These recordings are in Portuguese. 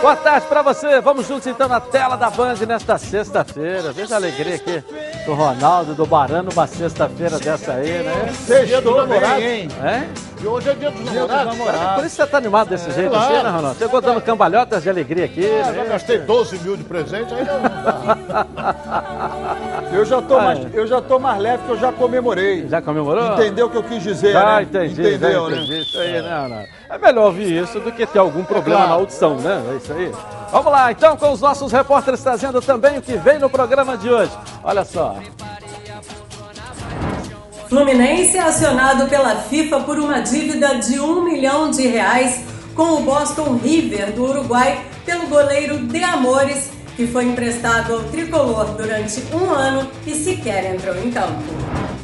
Boa tarde para você. Vamos juntos então na tela da Band nesta sexta-feira. Veja a alegria aqui do Ronaldo, do Barano, uma sexta-feira dessa aí, né? Sextou bem, hein? É? E hoje é dia dos namorados. Por isso você tá animado desse jeito claro. assim, né, Ronaldo? Chegou dando cambalhotas de alegria aqui, Ah, né? já gastei 12 mil de presente, ainda não. Eu já tô Ah, mais, é. eu já tô mais leve que eu já comemorei. Já comemorou? Entendeu o que eu quis dizer, Já né? entendi, Entendeu, já né? entendi. Isso aí, né, Ronaldo? É melhor ouvir isso do que ter algum problema claro. na audição, né? É isso aí. Vamos lá, então, com os nossos repórteres trazendo também o que vem no programa de hoje. Olha só. Fluminense é acionado pela FIFA por uma dívida de um milhão de reais com o Boston River do Uruguai pelo goleiro De Amores, que foi emprestado ao tricolor durante um ano e sequer entrou em campo.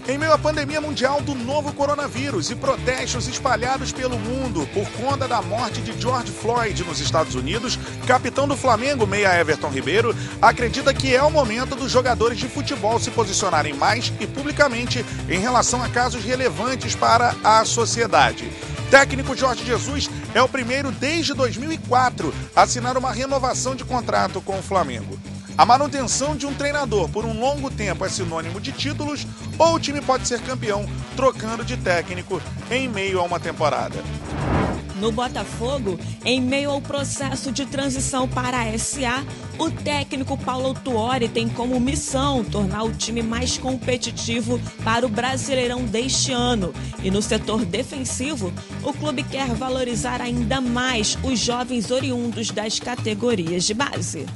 Em meio à pandemia mundial do novo coronavírus e protestos espalhados pelo mundo por conta da morte de George Floyd nos Estados Unidos, capitão do Flamengo, meia Everton Ribeiro, acredita que é o momento dos jogadores de futebol se posicionarem mais e publicamente em relação a casos relevantes para a sociedade. Técnico Jorge Jesus é o primeiro desde 2004 a assinar uma renovação de contrato com o Flamengo. A manutenção de um treinador por um longo tempo é sinônimo de títulos ou o time pode ser campeão trocando de técnico em meio a uma temporada. No Botafogo, em meio ao processo de transição para a SA, o técnico Paulo Tuori tem como missão tornar o time mais competitivo para o Brasileirão deste ano. E no setor defensivo, o clube quer valorizar ainda mais os jovens oriundos das categorias de base.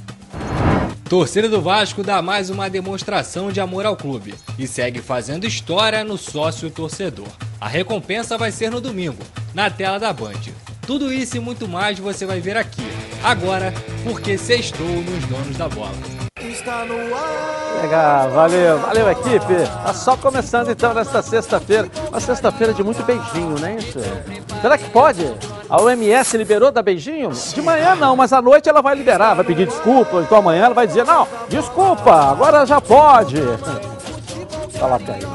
Torcida do Vasco dá mais uma demonstração de amor ao clube e segue fazendo história no sócio torcedor. A recompensa vai ser no domingo, na tela da Band. Tudo isso e muito mais você vai ver aqui, agora, porque sextou nos donos da bola. Legal, valeu, valeu equipe. Tá só começando então nesta sexta-feira. Uma sexta-feira de muito beijinho, né? Isso? Será que pode? A OMS liberou da beijinho? De manhã não, mas à noite ela vai liberar, vai pedir desculpa. Então amanhã ela vai dizer: não, desculpa, agora já pode. Fala até aí.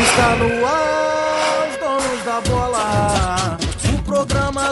Está no ar, os donos da bola. O programa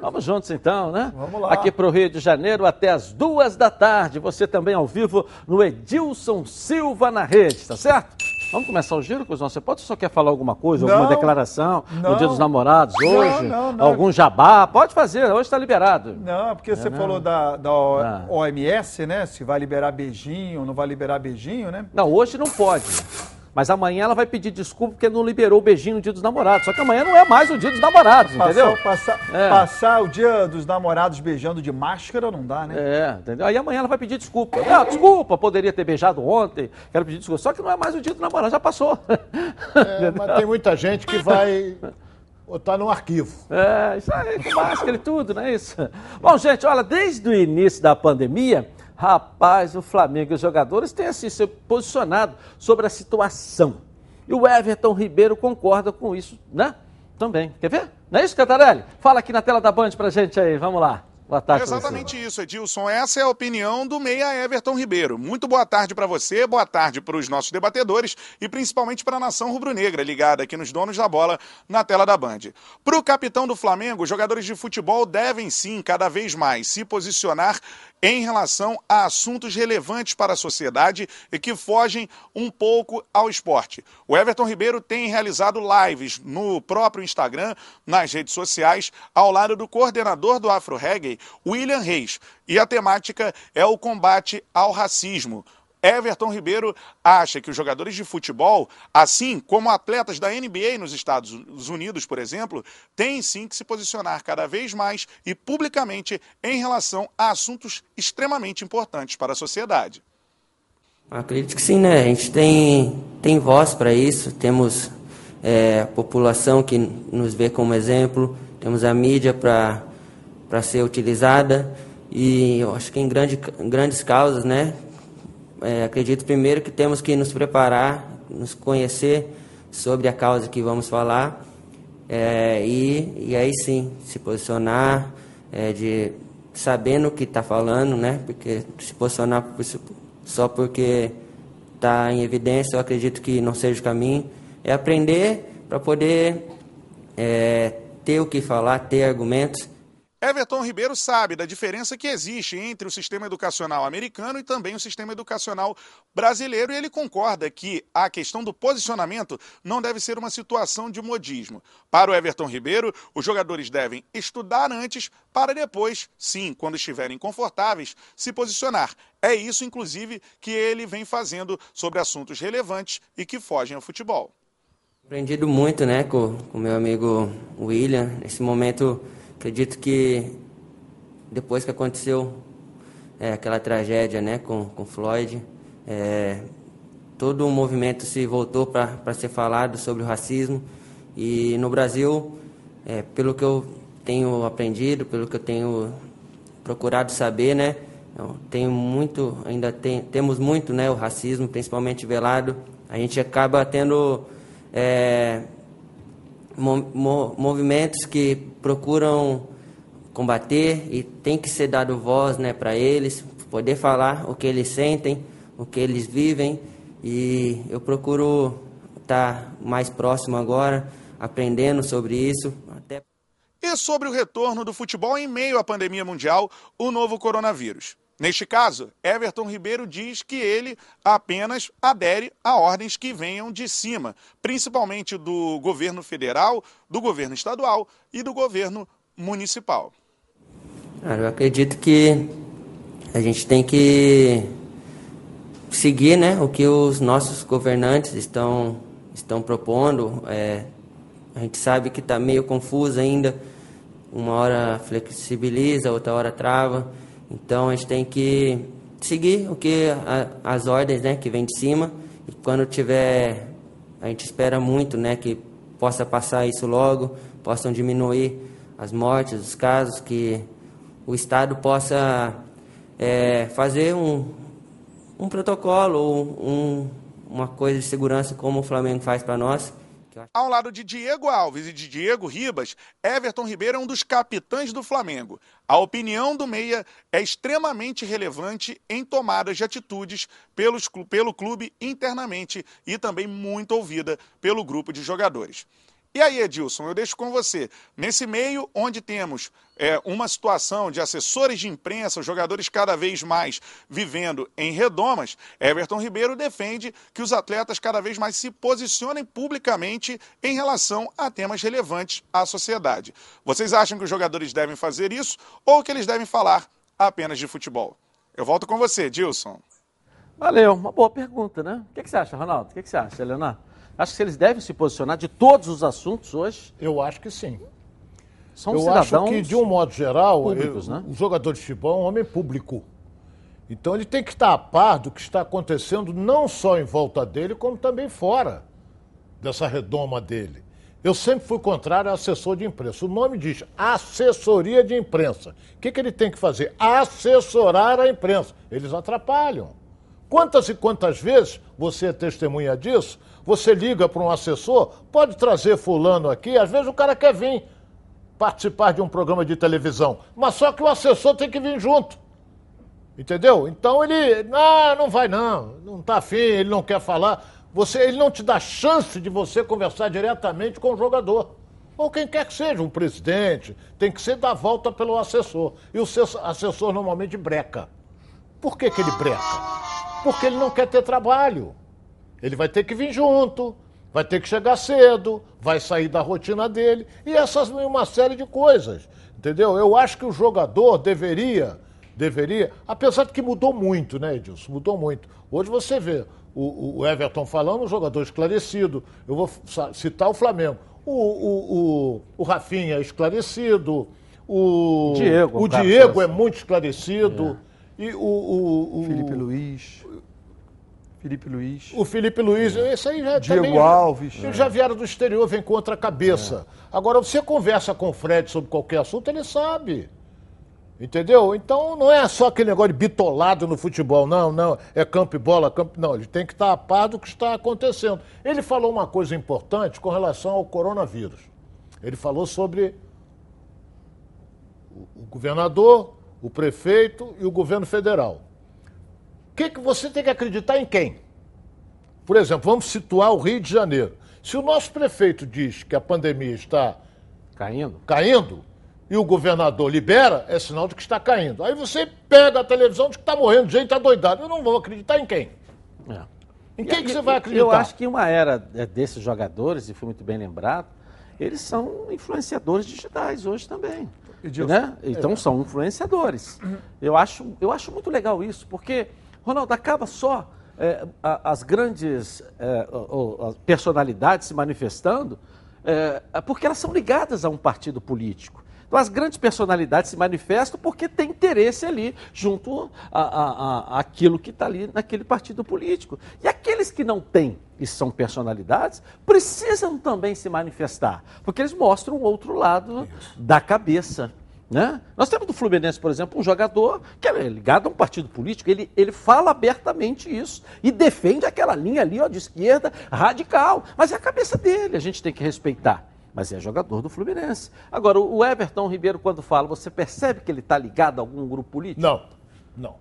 Vamos juntos então, né? Vamos lá. Aqui pro Rio de Janeiro até as duas da tarde. Você também ao vivo no Edilson Silva na rede, tá certo? Vamos começar o giro, Cusão? Você pode só quer falar alguma coisa, alguma Não, declaração no não. Dia dos Namorados hoje? não, não. Algum jabá? Pode fazer, hoje está liberado. Não, porque você não? falou da, da O- Ah. OMS, né? Se vai liberar beijinho, não vai liberar beijinho, né? Não, hoje não pode. Mas amanhã ela vai pedir desculpa porque não liberou o beijinho no Dia dos Namorados. Só que amanhã não é mais o Dia dos Namorados, entendeu? Passar, passar, É. passar o dia dos namorados beijando de máscara não dá, né? É, entendeu? Aí amanhã ela vai pedir desculpa. Não, desculpa, poderia ter beijado ontem, quero pedir desculpa. Só que não é mais o dia do namorado, já passou. É, mas tem muita gente que vai botar no arquivo. É, isso aí, com máscara e tudo, não é isso? Bom, gente, olha, desde o início da pandemia, rapaz, o Flamengo e os jogadores têm assim se posicionado sobre a situação. E o Everton Ribeiro concorda com isso, né? Também. Quer ver? Não é isso, Cantarelli? Fala aqui na tela da Band pra gente aí, vamos lá. Boa tarde. É exatamente isso, Edilson. Essa é a opinião do meia Everton Ribeiro. Muito boa tarde para você, boa tarde para os nossos debatedores e principalmente para a nação rubro-negra ligada aqui nos donos da bola na tela da Band. Para o capitão do Flamengo, jogadores de futebol devem sim, cada vez mais, se posicionar em relação a assuntos relevantes para a sociedade e que fogem um pouco ao esporte. O Everton Ribeiro tem realizado lives no próprio Instagram, nas redes sociais, ao lado do coordenador do Afro Reggae, William Reis. E a temática é o combate ao racismo. Everton Ribeiro acha que os jogadores de futebol, assim como atletas da NBA nos Estados Unidos, por exemplo, têm sim que se posicionar cada vez mais e publicamente em relação a assuntos extremamente importantes para a sociedade. Acredito que sim, né? A gente tem, tem voz para isso, temos é, a população que nos vê como exemplo, temos a mídia para ser utilizada e eu acho que em, grande, em grandes causas, né? É, acredito primeiro que temos que nos preparar, nos conhecer sobre a causa que vamos falar é, e, e aí sim se posicionar, é, de sabendo o que está falando, né? Porque se posicionar só porque está em evidência, eu acredito que não seja o caminho. É aprender para poder é, ter o que falar, ter argumentos Everton Ribeiro sabe da diferença que existe entre o sistema educacional americano e também o sistema educacional brasileiro e ele concorda que a questão do posicionamento não deve ser uma situação de modismo. Para o Everton Ribeiro, os jogadores devem estudar antes para depois, sim, quando estiverem confortáveis, se posicionar. É isso, inclusive, que ele vem fazendo sobre assuntos relevantes e que fogem ao futebol. Aprendido muito, né, com o meu amigo William. Nesse momento Acredito que depois que aconteceu é, aquela tragédia né, com, com Floyd, é, todo o movimento se voltou para ser falado sobre o racismo. E no Brasil, é, pelo que eu tenho aprendido, pelo que eu tenho procurado saber, né, tenho muito, ainda tem, temos muito né, o racismo, principalmente velado. A gente acaba tendo é, movimentos que procuram combater e tem que ser dado voz né, para eles, poder falar o que eles sentem, o que eles vivem. E eu procuro estar tá mais próximo agora, aprendendo sobre isso. Até... E sobre o retorno do futebol em meio à pandemia mundial, o novo coronavírus. Neste caso, Everton Ribeiro diz que ele apenas adere a ordens que venham de cima, principalmente do governo federal, do governo estadual e do governo municipal. eu acredito que a gente tem que seguir né, o que os nossos governantes estão, estão propondo. É, a gente sabe que está meio confuso ainda. Uma hora flexibiliza, outra hora trava. Então a gente tem que seguir o que a, as ordens, né, que vem de cima. E quando tiver, a gente espera muito, né, que possa passar isso logo, possam diminuir as mortes, os casos, que o Estado possa é, fazer um, um protocolo, um, uma coisa de segurança como o Flamengo faz para nós, ao lado de Diego Alves e de Diego Ribas, Everton Ribeiro é um dos capitães do Flamengo. A opinião do Meia é extremamente relevante em tomadas de atitudes pelos, pelo clube internamente e também muito ouvida pelo grupo de jogadores. E aí, Edilson, eu deixo com você. Nesse meio onde temos é, uma situação de assessores de imprensa, jogadores cada vez mais vivendo em redomas, Everton Ribeiro defende que os atletas cada vez mais se posicionem publicamente em relação a temas relevantes à sociedade. Vocês acham que os jogadores devem fazer isso ou que eles devem falar apenas de futebol? Eu volto com você, Dilson. Valeu, uma boa pergunta, né? O que, você acha, Ronaldo? O que, que você acha, Leonardo? Acho que eles devem se posicionar de todos os assuntos hoje. Eu acho que sim. São eu cidadãos acho que, de um modo geral, públicos, eu, né? o jogador de futebol é um homem público. Então ele tem que estar a par do que está acontecendo não só em volta dele, como também fora dessa redoma dele. Eu sempre fui contrário a assessor de imprensa. O nome diz assessoria de imprensa. O que, que ele tem que fazer? Assessorar a imprensa. Eles atrapalham. Quantas e quantas vezes, você é testemunha disso, você liga para um assessor, pode trazer fulano aqui, às vezes o cara quer vir participar de um programa de televisão, mas só que o assessor tem que vir junto. Entendeu? Então ele, ah, não vai não, não está afim, ele não quer falar. Você, ele não te dá chance de você conversar diretamente com o jogador. Ou quem quer que seja, um presidente, tem que ser da volta pelo assessor. E o assessor normalmente breca. Por que, que ele breca? Porque ele não quer ter trabalho. Ele vai ter que vir junto, vai ter que chegar cedo, vai sair da rotina dele e essas uma série de coisas. Entendeu? Eu acho que o jogador deveria, deveria, apesar de que mudou muito, né, Edilson? Mudou muito. Hoje você vê o, o Everton falando, um jogador esclarecido. Eu vou citar o Flamengo. O, o, o, o Rafinha é esclarecido. O Diego, o Diego é muito esclarecido. É. E o, o, o Felipe Luiz. Felipe Luiz. O Felipe Luiz, é. esse aí já Diego também, Alves. Eles já vieram do exterior, vem contra a cabeça. É. Agora, você conversa com o Fred sobre qualquer assunto, ele sabe. Entendeu? Então não é só aquele negócio de bitolado no futebol, não, não, é campo e bola, campo. Não, ele tem que estar a par do que está acontecendo. Ele falou uma coisa importante com relação ao coronavírus. Ele falou sobre o governador, o prefeito e o governo federal. O que, que você tem que acreditar em quem? Por exemplo, vamos situar o Rio de Janeiro. Se o nosso prefeito diz que a pandemia está Caindo? caindo e o governador libera, é sinal de que está caindo. Aí você pega a televisão de que está morrendo, gente está doidado. Eu não vou acreditar em quem? É. Em quem E- que você vai acreditar? Eu acho que uma era é, desses jogadores, e foi muito bem lembrado, eles são influenciadores digitais hoje também. Né? Então são influenciadores. Eu acho, eu acho muito legal isso, porque, Ronaldo, acaba só é, as grandes é, o- o- as personalidades se manifestando, é, porque elas são ligadas a um partido político. Então, as grandes personalidades se manifestam porque tem interesse ali junto a, a- a- àquilo que está ali naquele partido político. E aqueles que não têm e são personalidades precisam também se manifestar, porque eles mostram o outro lado da cabeça. Né? Nós temos do Fluminense, por exemplo, um jogador que é ligado a um partido político, ele, ele fala abertamente isso e defende aquela linha ali ó, de esquerda radical. Mas é a cabeça dele, a gente tem que respeitar. Mas é jogador do Fluminense. Agora, o Everton Ribeiro, quando fala, você percebe que ele está ligado a algum grupo político? Não, não.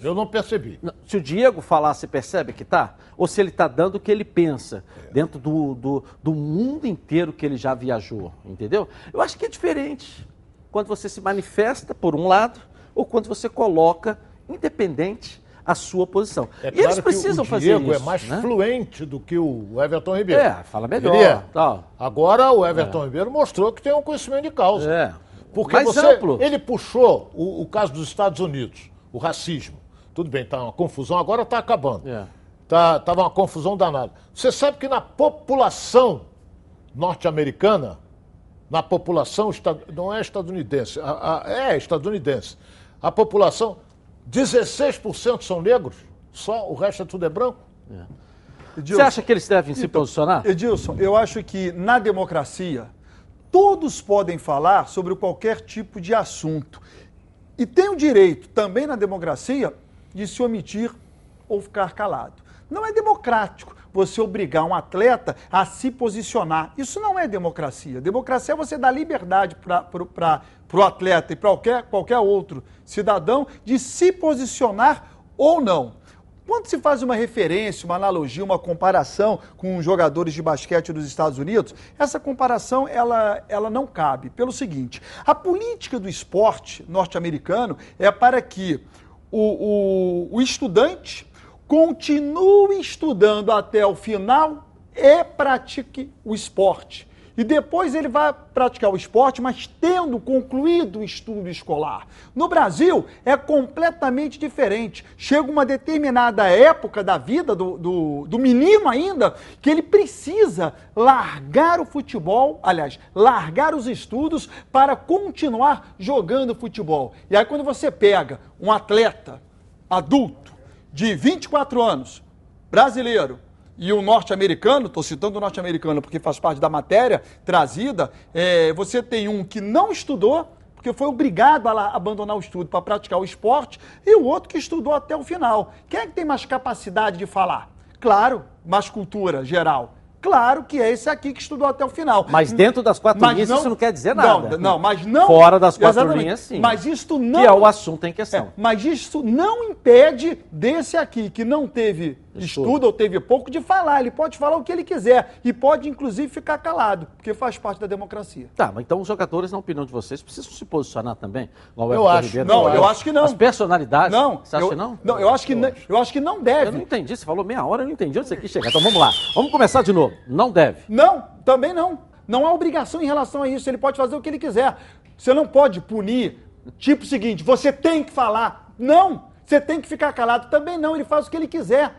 Eu não percebi. Se o Diego falar, você percebe que tá? Ou se ele está dando o que ele pensa, dentro do, do, do mundo inteiro que ele já viajou, entendeu? Eu acho que é diferente quando você se manifesta por um lado ou quando você coloca, independente, a sua posição. É e eles precisam que o fazer Diego isso. é mais né? fluente do que o Everton Ribeiro. É, fala melhor, Ele é. tal. Agora o Everton Ribeiro mostrou que tem um conhecimento de causa. É. Porque Mais você, amplo. ele puxou o, o caso dos Estados Unidos, o racismo. Tudo bem, tá uma confusão, agora está acabando. É. Tá, tava uma confusão danada. Você sabe que na população norte-americana, na população, não é estadunidense, a- a- é estadunidense, a população, 16% são negros, só o resto é tudo é branco. Edilson, Você acha que eles devem se posicionar? Edilson, eu acho que na democracia todos podem falar sobre qualquer tipo de assunto. E tem o direito, também na democracia, de se omitir ou ficar calado. Não é democrático você obrigar um atleta a se posicionar. Isso não é democracia. Democracia é você dar liberdade para o atleta e para qualquer, qualquer outro cidadão de se posicionar ou não. Quando se faz uma referência, uma analogia, uma comparação com jogadores de basquete dos Estados Unidos, essa comparação ela, ela não cabe. Pelo seguinte, a política do esporte norte-americano é para que o, o, o estudante continue estudando até o final e pratique o esporte. E depois ele vai praticar o esporte, mas tendo concluído o estudo escolar. No Brasil, é completamente diferente. Chega uma determinada época da vida do, do, do menino ainda, que ele precisa largar o futebol, aliás, largar os estudos para continuar jogando futebol. E aí, quando você pega um atleta adulto de 24 anos, brasileiro, e o norte-americano, estou citando o norte-americano porque faz parte da matéria trazida, é, você tem um que não estudou, porque foi obrigado a abandonar o estudo para praticar o esporte, e o outro que estudou até o final. Quem é que tem mais capacidade de falar? Claro, mais cultura geral. Claro que é esse aqui que estudou até o final. Mas dentro das quatro Mas linhas isso não quer dizer Não, nada. não, mas não. Fora das quatro Exatamente. linhas, sim. Mas isto não. Que é o assunto em questão. É, mas isso não impede desse aqui, que não teve Estudo ou teve pouco, de falar. Ele pode falar o que ele quiser. E pode, inclusive, ficar calado, porque faz parte da democracia. Tá, mas então os jogadores, na opinião de vocês, precisam se posicionar também? Igual Eu acho. Ribeiro Não, eu acho que não. As personalidades? Não. Você acha eu, que não? Não, eu acho que, não, eu acho que não deve. Eu não entendi. Você falou meia hora, eu não entendi onde você quis chegar. Então vamos lá. Vamos começar de novo. Não deve. Não, também não. Não há obrigação em relação a isso. Ele pode fazer o que ele quiser. Você não pode punir. Tipo o seguinte, você tem que falar. Não, você tem que ficar calado. Também não, ele faz o que ele quiser.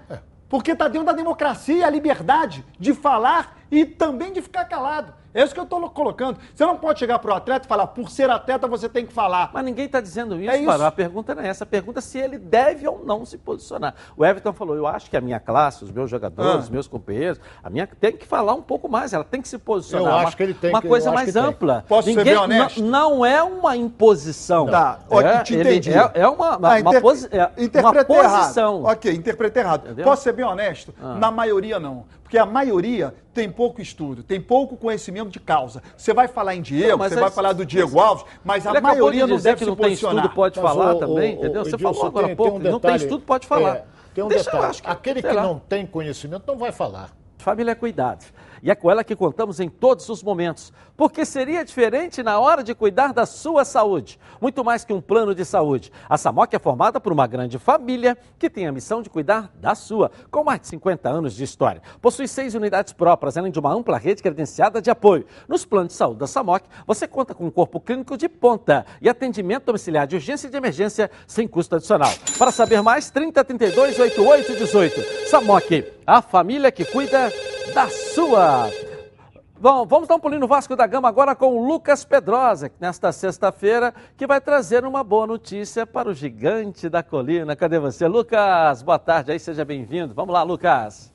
Porque está dentro da democracia a liberdade de falar e também de ficar calado. É isso que eu estou colocando. Você não pode chegar para o atleta e falar, por ser atleta você tem que falar. Mas ninguém está dizendo isso, É isso. Barão. A pergunta não é essa. A pergunta é se ele deve ou não se posicionar. O Everton falou: eu acho que a minha classe, os meus jogadores, Ah. os meus companheiros, a minha tem que falar um pouco mais, ela tem que se posicionar. Eu acho uma, que ele tem Uma que- coisa mais que tem. ampla. Posso ser ninguém, bem honesto? Não, é uma imposição. Tá, é, te entendi. É, é uma, uma, Ah, uma posi- é uma posição. errado. Ok, interpretei errado. Entendeu? Posso ser bem honesto? Ah. Na maioria não. Porque a maioria tem pouco estudo, tem pouco conhecimento de causa. Você vai falar em Diego, você vai falar do Diego Alves, mas a maioria de não deve que se não tem posicionar. estudo, pode Mas falar o- também, o- entendeu? Você falou agora há tem- pouco, tem um não tem estudo, pode falar. é, tem um Deixa, eu detalhe. Aquele que lá. não tem conhecimento não vai falar. Família é cuidado. E é com ela que contamos em todos os momentos. Porque seria diferente na hora de cuidar da sua saúde. Muito mais que um plano de saúde. A Samoc é formada por uma grande família que tem a missão de cuidar da sua, com mais de 50 anos de história. Possui seis unidades próprias, além de uma ampla rede credenciada de apoio. Nos planos de saúde da Samoc, você conta com um corpo clínico de ponta e atendimento domiciliar de urgência e de emergência sem custo adicional. Para saber mais, 30 32 88 18. Samoc, a família que cuida da sua. Bom, vamos dar um pulinho no Vasco da Gama agora com o Lucas Pedrosa, nesta sexta-feira, que vai trazer uma boa notícia para o gigante da colina. Cadê você? Lucas, boa tarde aí, seja bem-vindo. Vamos lá, Lucas.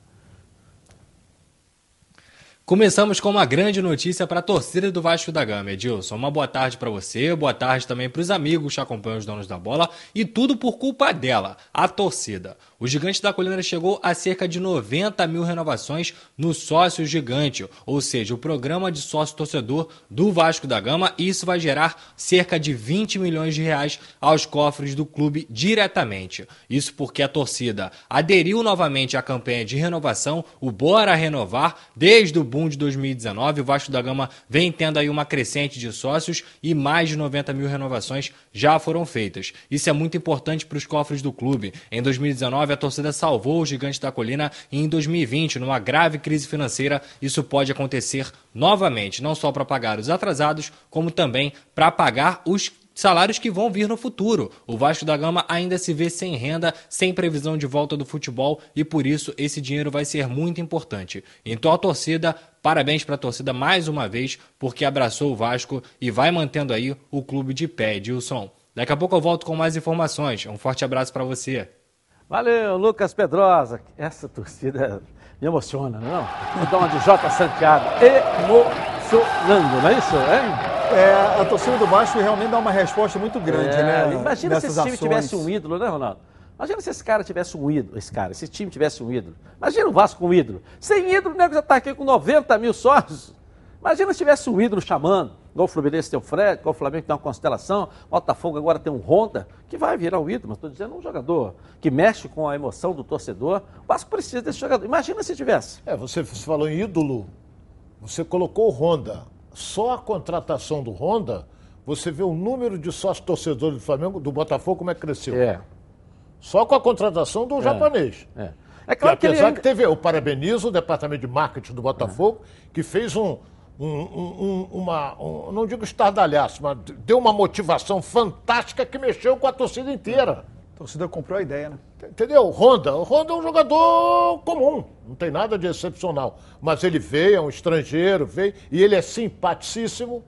Começamos com uma grande notícia para a torcida do Vasco da Gama, Edilson. Uma boa tarde para você, boa tarde também para os amigos que acompanham os donos da bola e tudo por culpa dela, a torcida. O Gigante da Colina chegou a cerca de 90 mil renovações no Sócio Gigante, ou seja, o programa de sócio torcedor do Vasco da Gama, e isso vai gerar cerca de 20 milhões de reais aos cofres do clube diretamente. Isso porque a torcida aderiu novamente à campanha de renovação, o Bora Renovar, desde o boom de 2019. O Vasco da Gama vem tendo aí uma crescente de sócios e mais de 90 mil renovações já foram feitas. Isso é muito importante para os cofres do clube. Em 2019, a torcida salvou o Gigante da Colina e em 2020, numa grave crise financeira, isso pode acontecer novamente, não só para pagar os atrasados, como também para pagar os salários que vão vir no futuro. O Vasco da Gama ainda se vê sem renda, sem previsão de volta do futebol e por isso esse dinheiro vai ser muito importante. Então a torcida, parabéns para a torcida mais uma vez, porque abraçou o Vasco e vai mantendo aí o clube de pé, Edilson. Daqui a pouco eu volto com mais informações. Um forte abraço para você. Valeu, Lucas Pedrosa. Essa torcida me emociona, não é? dar uma de J. Santiago. Emocionando, não é isso? Hein? É, a torcida do Vasco realmente dá uma resposta muito grande, É, né? Imagina se esse time ações. tivesse um ídolo, né, Ronaldo? Imagina se esse cara tivesse um ídolo, esse cara, esse time tivesse um ídolo. Imagina o Vasco com um ídolo. Sem ídolo, o nego já está aqui com 90 mil sócios. Imagina se tivesse um ídolo chamando, igual o Fluminense tem o Fred, igual o Flamengo tem uma constelação, o Botafogo agora tem um Honda, que vai virar o ídolo, mas estou dizendo um jogador que mexe com a emoção do torcedor. O Vasco precisa desse jogador. Imagina se tivesse. É, você falou em ídolo, você colocou o Honda. Só a contratação do Honda, você vê o número de sócios torcedores do Flamengo, do Botafogo, como é que cresceu. É. Só com a contratação do japonês. É, é claro que, que ele apesar ainda... que teve, eu parabenizo o departamento de marketing do Botafogo, que fez um, um- um- um- uma, um- não digo estardalhaço, mas deu uma motivação fantástica que mexeu com a torcida inteira. A torcida comprou a ideia, né? Entendeu? O Honda, o Honda é um jogador comum, não tem nada de excepcional. Mas ele veio, é um estrangeiro, veio, e ele é simpaticíssimo,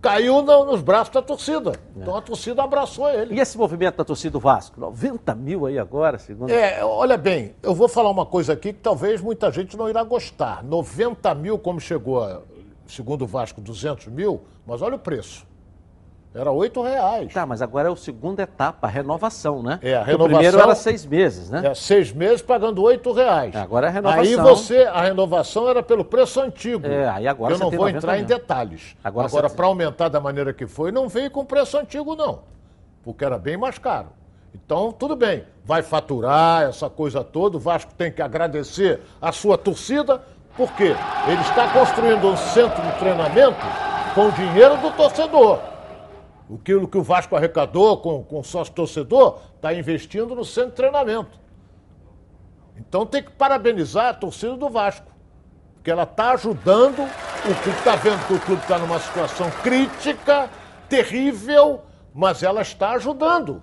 caiu no- nos braços da torcida. Então a torcida abraçou ele. E esse movimento da torcida do Vasco? 90 mil aí agora, segundo... É, olha bem, eu vou falar uma coisa aqui que talvez muita gente não irá gostar. 90 mil, como chegou, a, segundo o Vasco, 200 mil, mas olha o preço. Era 8 reais. Tá, mas agora é a segunda etapa, a renovação, né? É, a Porque O renovação- primeiro era seis meses, né? É, seis meses pagando 8 reais. Agora é a renovação. Aí você, a renovação era pelo preço antigo. É, aí agora Eu não vou 90 entrar em detalhes. Agora Agora, você- para aumentar da maneira que foi, não veio com preço antigo, não. Porque era bem mais caro. Então, tudo bem. Vai faturar essa coisa toda. O Vasco tem que agradecer a sua torcida, porque ele está construindo um centro de treinamento com o dinheiro do torcedor. Aquilo que o Vasco arrecadou com, com o sócio torcedor, está investindo no centro de treinamento. Então tem que parabenizar a torcida do Vasco. Porque ela está ajudando, o clube está vendo que o clube está numa situação crítica, terrível, mas ela está ajudando.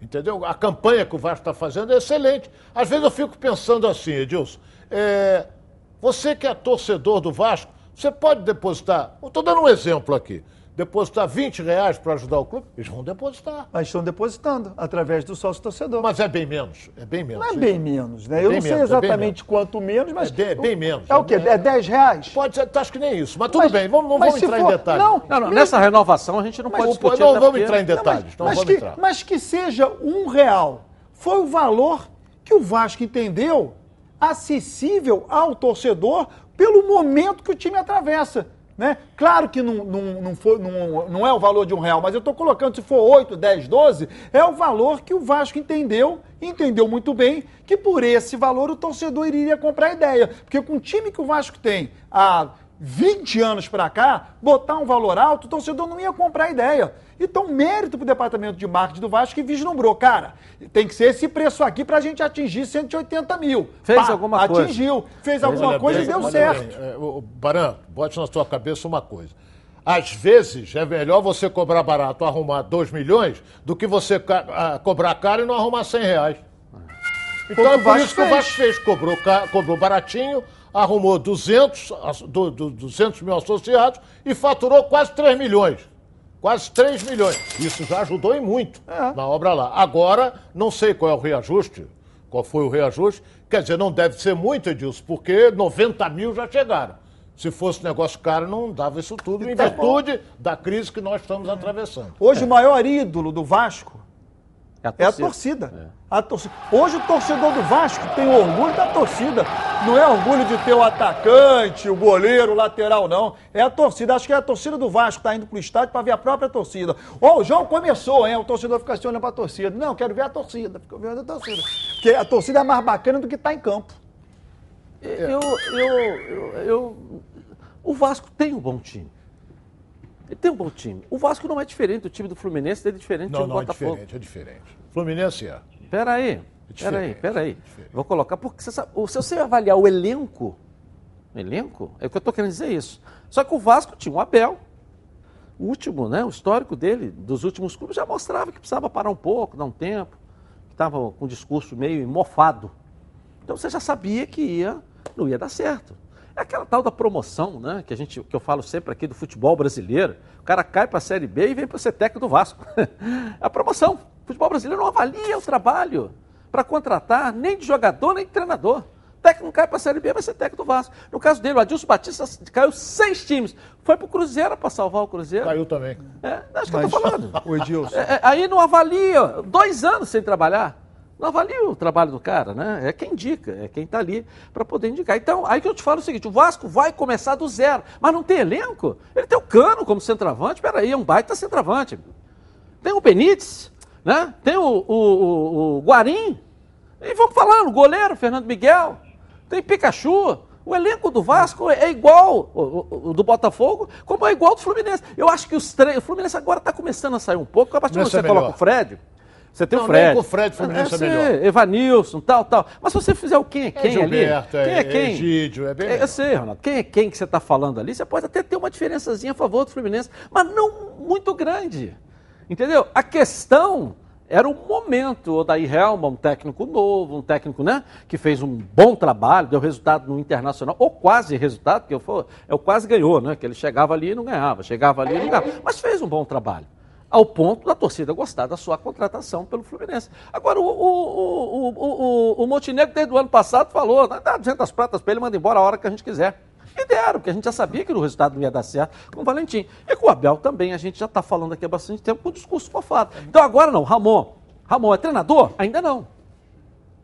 Entendeu? A campanha que o Vasco está fazendo é excelente. Às vezes eu fico pensando assim, Edilson, é, Você que é torcedor do Vasco, você pode depositar. Estou dando um exemplo aqui. Depositar 20 reais para ajudar o clube? Eles vão depositar. Mas estão depositando através do sócio torcedor. Mas é bem menos. É bem menos. Não é isso. bem menos, né? É Eu bem não sei menos, é exatamente quanto menos, mas. É bem- é bem menos. É o quê? É 10 reais? Pode ser, acho que nem isso. Mas tudo Mas- bem, vamos, não mas vamos entrar for- em detalhes. Não, Não, não, nessa renovação a gente não pode Não, discutir. não vamos entrar em Não, detalhes. mas, não mas vamos que, entrar. mas que seja um real. Foi o valor que o Vasco entendeu acessível ao torcedor pelo momento que o time atravessa. Né? Claro que não, não, não, não- não é o valor de um real, mas eu estou colocando, se for 8, 10, 12, é o valor que o Vasco entendeu, entendeu muito bem, que por esse valor o torcedor iria comprar a ideia. Porque com o time que o Vasco tem há 20 anos para cá, botar um valor alto, o torcedor não ia comprar a ideia. Então, mérito para o departamento de marketing do Vasco que vislumbrou. Cara, tem que ser esse preço aqui para a gente atingir 180 mil. Fez alguma coisa. Atingiu. Fez alguma Olha coisa bem, e deu certo. bem, é, Baran, bote na sua cabeça uma coisa. Às vezes é melhor você cobrar barato arrumar 2 milhões do que você cobrar caro e não arrumar 100 reais. Então é por isso que o. Vasco fez. Cobrou, cobrou baratinho, arrumou 200, as- do- do- 200 mil associados e faturou quase 3 milhões. Quase 3 milhões. Isso já ajudou e muito É. na obra lá. Agora, não sei qual é o reajuste, qual foi o reajuste. Quer dizer, não deve ser muito, Edilson, porque 90 mil já chegaram. Se fosse negócio caro, não dava isso tudo, em Tá virtude da crise que nós estamos atravessando. Hoje o maior ídolo do Vasco É a é a torcida. torcida. A torcida. Hoje o torcedor do Vasco tem orgulho da torcida. Não é orgulho de ter o atacante, o goleiro, o lateral, não. É a torcida. Acho que é a torcida do Vasco que está indo pro estádio para ver a própria torcida. Ó, o jogo começou, hein? O torcedor fica assim olhando para a torcida. Não, quero ver a torcida. Fica vendo a torcida. Porque a torcida é mais bacana do que tá em campo. Eu, eu, eu, eu- o Vasco tem um bom time. Ele tem um bom time. O Vasco não é diferente do time do Fluminense, ele é diferente do Não, time do não, é Botafogo. diferente, é diferente. Fluminense é. Peraí, diferente, peraí, peraí. diferente. Vou colocar, porque você sabe, se você avaliar o elenco, o elenco, é o que eu estou querendo dizer isso. Só que o Vasco tinha o Abel, o último, né? O histórico dele, dos últimos clubes, já mostrava que precisava parar um pouco, dar um tempo, que estava com um discurso meio mofado. Então você já sabia que ia, não ia dar certo. É aquela tal da promoção, né? Que, a gente, que eu falo sempre aqui do futebol brasileiro. O cara cai para a Série B e vem para ser técnico do Vasco. É a promoção. O futebol brasileiro não avalia o trabalho para contratar nem de jogador, nem de treinador. O técnico não cai para a Série B, vai ser técnico do Vasco. No caso dele, o Adilson Batista caiu seis times. Foi para o Cruzeiro para salvar o Cruzeiro. Caiu também. É, acho que eu estou falando. O Edilson. É, é, aí não avalia, dois anos sem trabalhar. Não avalia o trabalho do cara, né? É quem indica, é quem está ali para poder indicar. Então, aí que eu te falo o seguinte: o Vasco vai começar do zero, mas não tem elenco. Ele tem o Cano como centroavante, peraí, é um baita centroavante. Tem o Benítez, né? Tem o, o, o, o Guarim. E vamos falando, goleiro, Fernando Miguel. Tem Pikachu. O elenco do Vasco é igual o, do Botafogo, como é igual do Fluminense. Eu acho que os três. O Fluminense agora está começando a sair um pouco. A partir do momento que você é coloca melhor. o Fred, você tem Não, o Fred. nem com o Fred, Fluminense é sim, melhor. Evanilson, tal, tal. Mas se você fizer o quem é quem Gilberto, ali. é- quem é é quem? Egídio, é bem Eu melhor. sei, Ronaldo. Quem é quem que você está falando ali? Você pode até ter uma diferençazinha a favor do Fluminense, mas não muito grande. Entendeu? A questão era o momento. O Odair Helma, um técnico novo, um técnico né, que fez um bom trabalho, deu resultado no Internacional, ou quase resultado, porque eu for, é o quase ganhou, né? Que ele chegava ali e não ganhava, chegava ali e não ganhava. Mas fez um bom trabalho. Ao ponto da torcida gostar da sua contratação pelo Fluminense. Agora, o, o, o, o, Montenegro, desde o ano passado, falou: dá 200 pratas para ele, manda embora a hora que a gente quiser. E deram, porque a gente já sabia que o resultado não ia dar certo com o Valentim. E com o Abel também, a gente já está falando aqui há bastante tempo com o discurso fofado. Então agora não, Ramon. Ramon é treinador? Ainda não.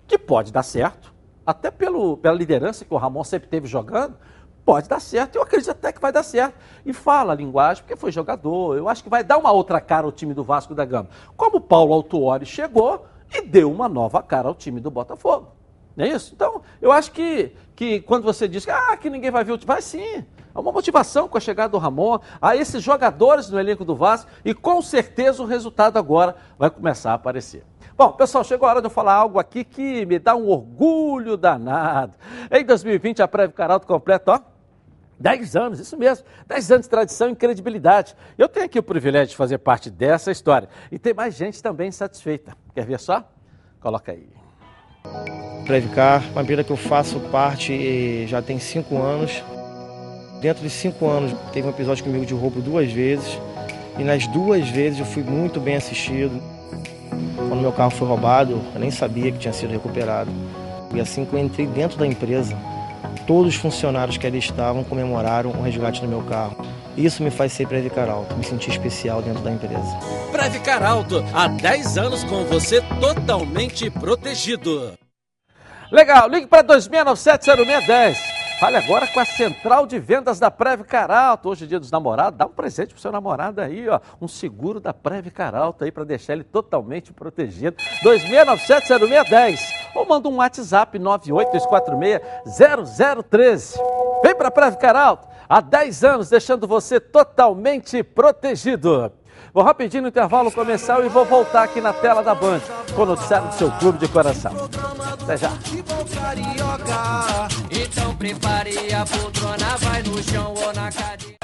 Que pode dar certo, até pelo, pela liderança que o Ramon sempre teve jogando, pode dar certo. Eu acredito até que vai dar certo. E fala a linguagem, porque foi jogador. Eu acho que vai dar uma outra cara ao time do Vasco da Gama. Como o Paulo Autuori chegou e deu uma nova cara ao time do Botafogo. Não é isso? Então, eu acho que, que quando você diz que, ah, que ninguém vai ver o time, vai sim. É uma motivação com a chegada do Ramon, a esses jogadores no elenco do Vasco e com certeza o resultado agora vai começar a aparecer. Bom, pessoal, chegou a hora de eu falar algo aqui que me dá um orgulho danado. Em 2020, a Prévio Caralto completa, ó, 10 anos, isso mesmo. 10 anos de tradição e credibilidade. Eu tenho aqui o privilégio de fazer parte dessa história. E tem mais gente também satisfeita. Quer ver só? Coloca aí. Previcar, uma empresa que eu faço parte já tem cinco anos. Dentro de cinco anos, teve um episódio comigo de roubo duas vezes. E nas duas vezes eu fui muito bem assistido. Quando meu carro foi roubado, eu nem sabia que tinha sido recuperado. E assim que eu entrei dentro da empresa, todos os funcionários que ali estavam comemoraram o resgate do meu carro. Isso me faz ser Previcar Alto, me sentir especial dentro da empresa. Previcar Alto, há 10 anos com você totalmente protegido. Legal, ligue para 26970610. Fale agora com a central de vendas da Preve Caralto. Hoje é dia dos namorados, dá um presente pro seu namorado aí, ó. Um seguro da Preve Caralto aí para deixar ele totalmente protegido. 26970610. Ou manda um WhatsApp 982460013. Vem para Preve Caralto. Há 10 anos deixando você totalmente protegido. Vou rapidinho no intervalo comercial e vou voltar aqui na tela da Band com o noticiário do seu clube de coração. Até já. Então prepare a poltrona, vai no chão ou na cadeira.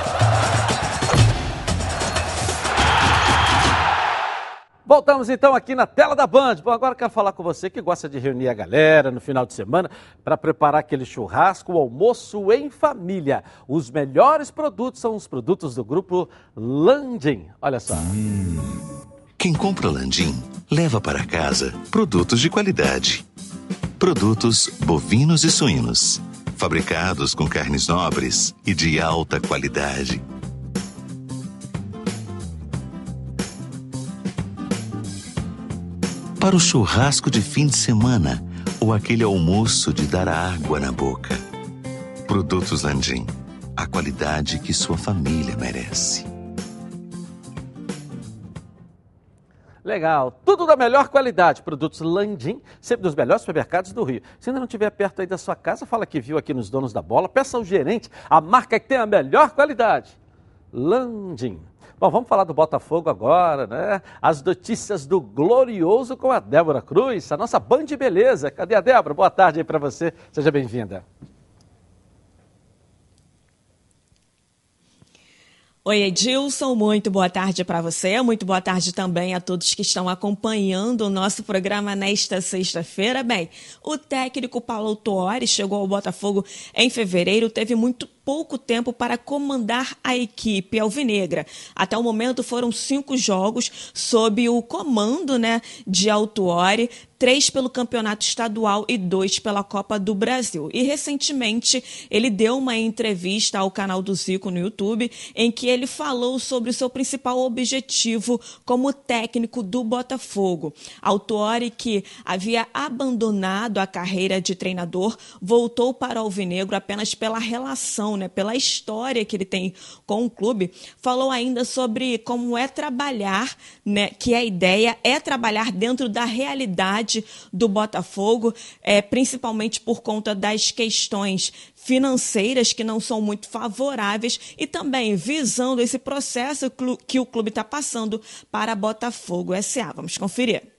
Voltamos então aqui na tela da Band. Bom, agora quero falar com você que gosta de reunir a galera no final de semana para preparar aquele churrasco, o almoço em família. Os melhores produtos são os produtos do grupo Landim. Olha só. Quem compra Landim leva para casa produtos de qualidade. Produtos bovinos e suínos, fabricados com carnes nobres e de alta qualidade. Para o churrasco de fim de semana ou aquele almoço de dar água na boca. Produtos Landim, a qualidade que sua família merece. Legal, tudo da melhor qualidade. Produtos Landim, sempre dos melhores supermercados do Rio. Se ainda não estiver perto aí da sua casa, fala que viu aqui nos Donos da Bola, peça ao gerente a marca que tem a melhor qualidade. Landim. Bom, vamos falar do Botafogo agora, né? As notícias do Glorioso com a Débora Cruz, a nossa Band Beleza. Cadê a Débora? Boa tarde aí para você, seja bem-vinda. Oi, Edilson, muito boa tarde para você, muito boa tarde também a todos que estão acompanhando o nosso programa nesta sexta-feira. Bem, o técnico Paulo Tuori chegou ao Botafogo em fevereiro, teve muito pouco tempo para comandar a equipe alvinegra. Até o momento foram cinco jogos sob o comando né, de Altuori, três pelo campeonato estadual e dois pela Copa do Brasil. E recentemente ele deu uma entrevista ao canal do Zico no YouTube em que ele falou sobre o seu principal objetivo como técnico do Botafogo. Altuori, que havia abandonado a carreira de treinador, voltou para o Alvinegro apenas pela relação né, pela história que ele tem com o clube, falou ainda sobre como é trabalhar, né, que a ideia é trabalhar dentro da realidade do Botafogo, é, principalmente por conta das questões financeiras que não são muito favoráveis e também visando esse processo que o clube está passando para Botafogo SA. Vamos conferir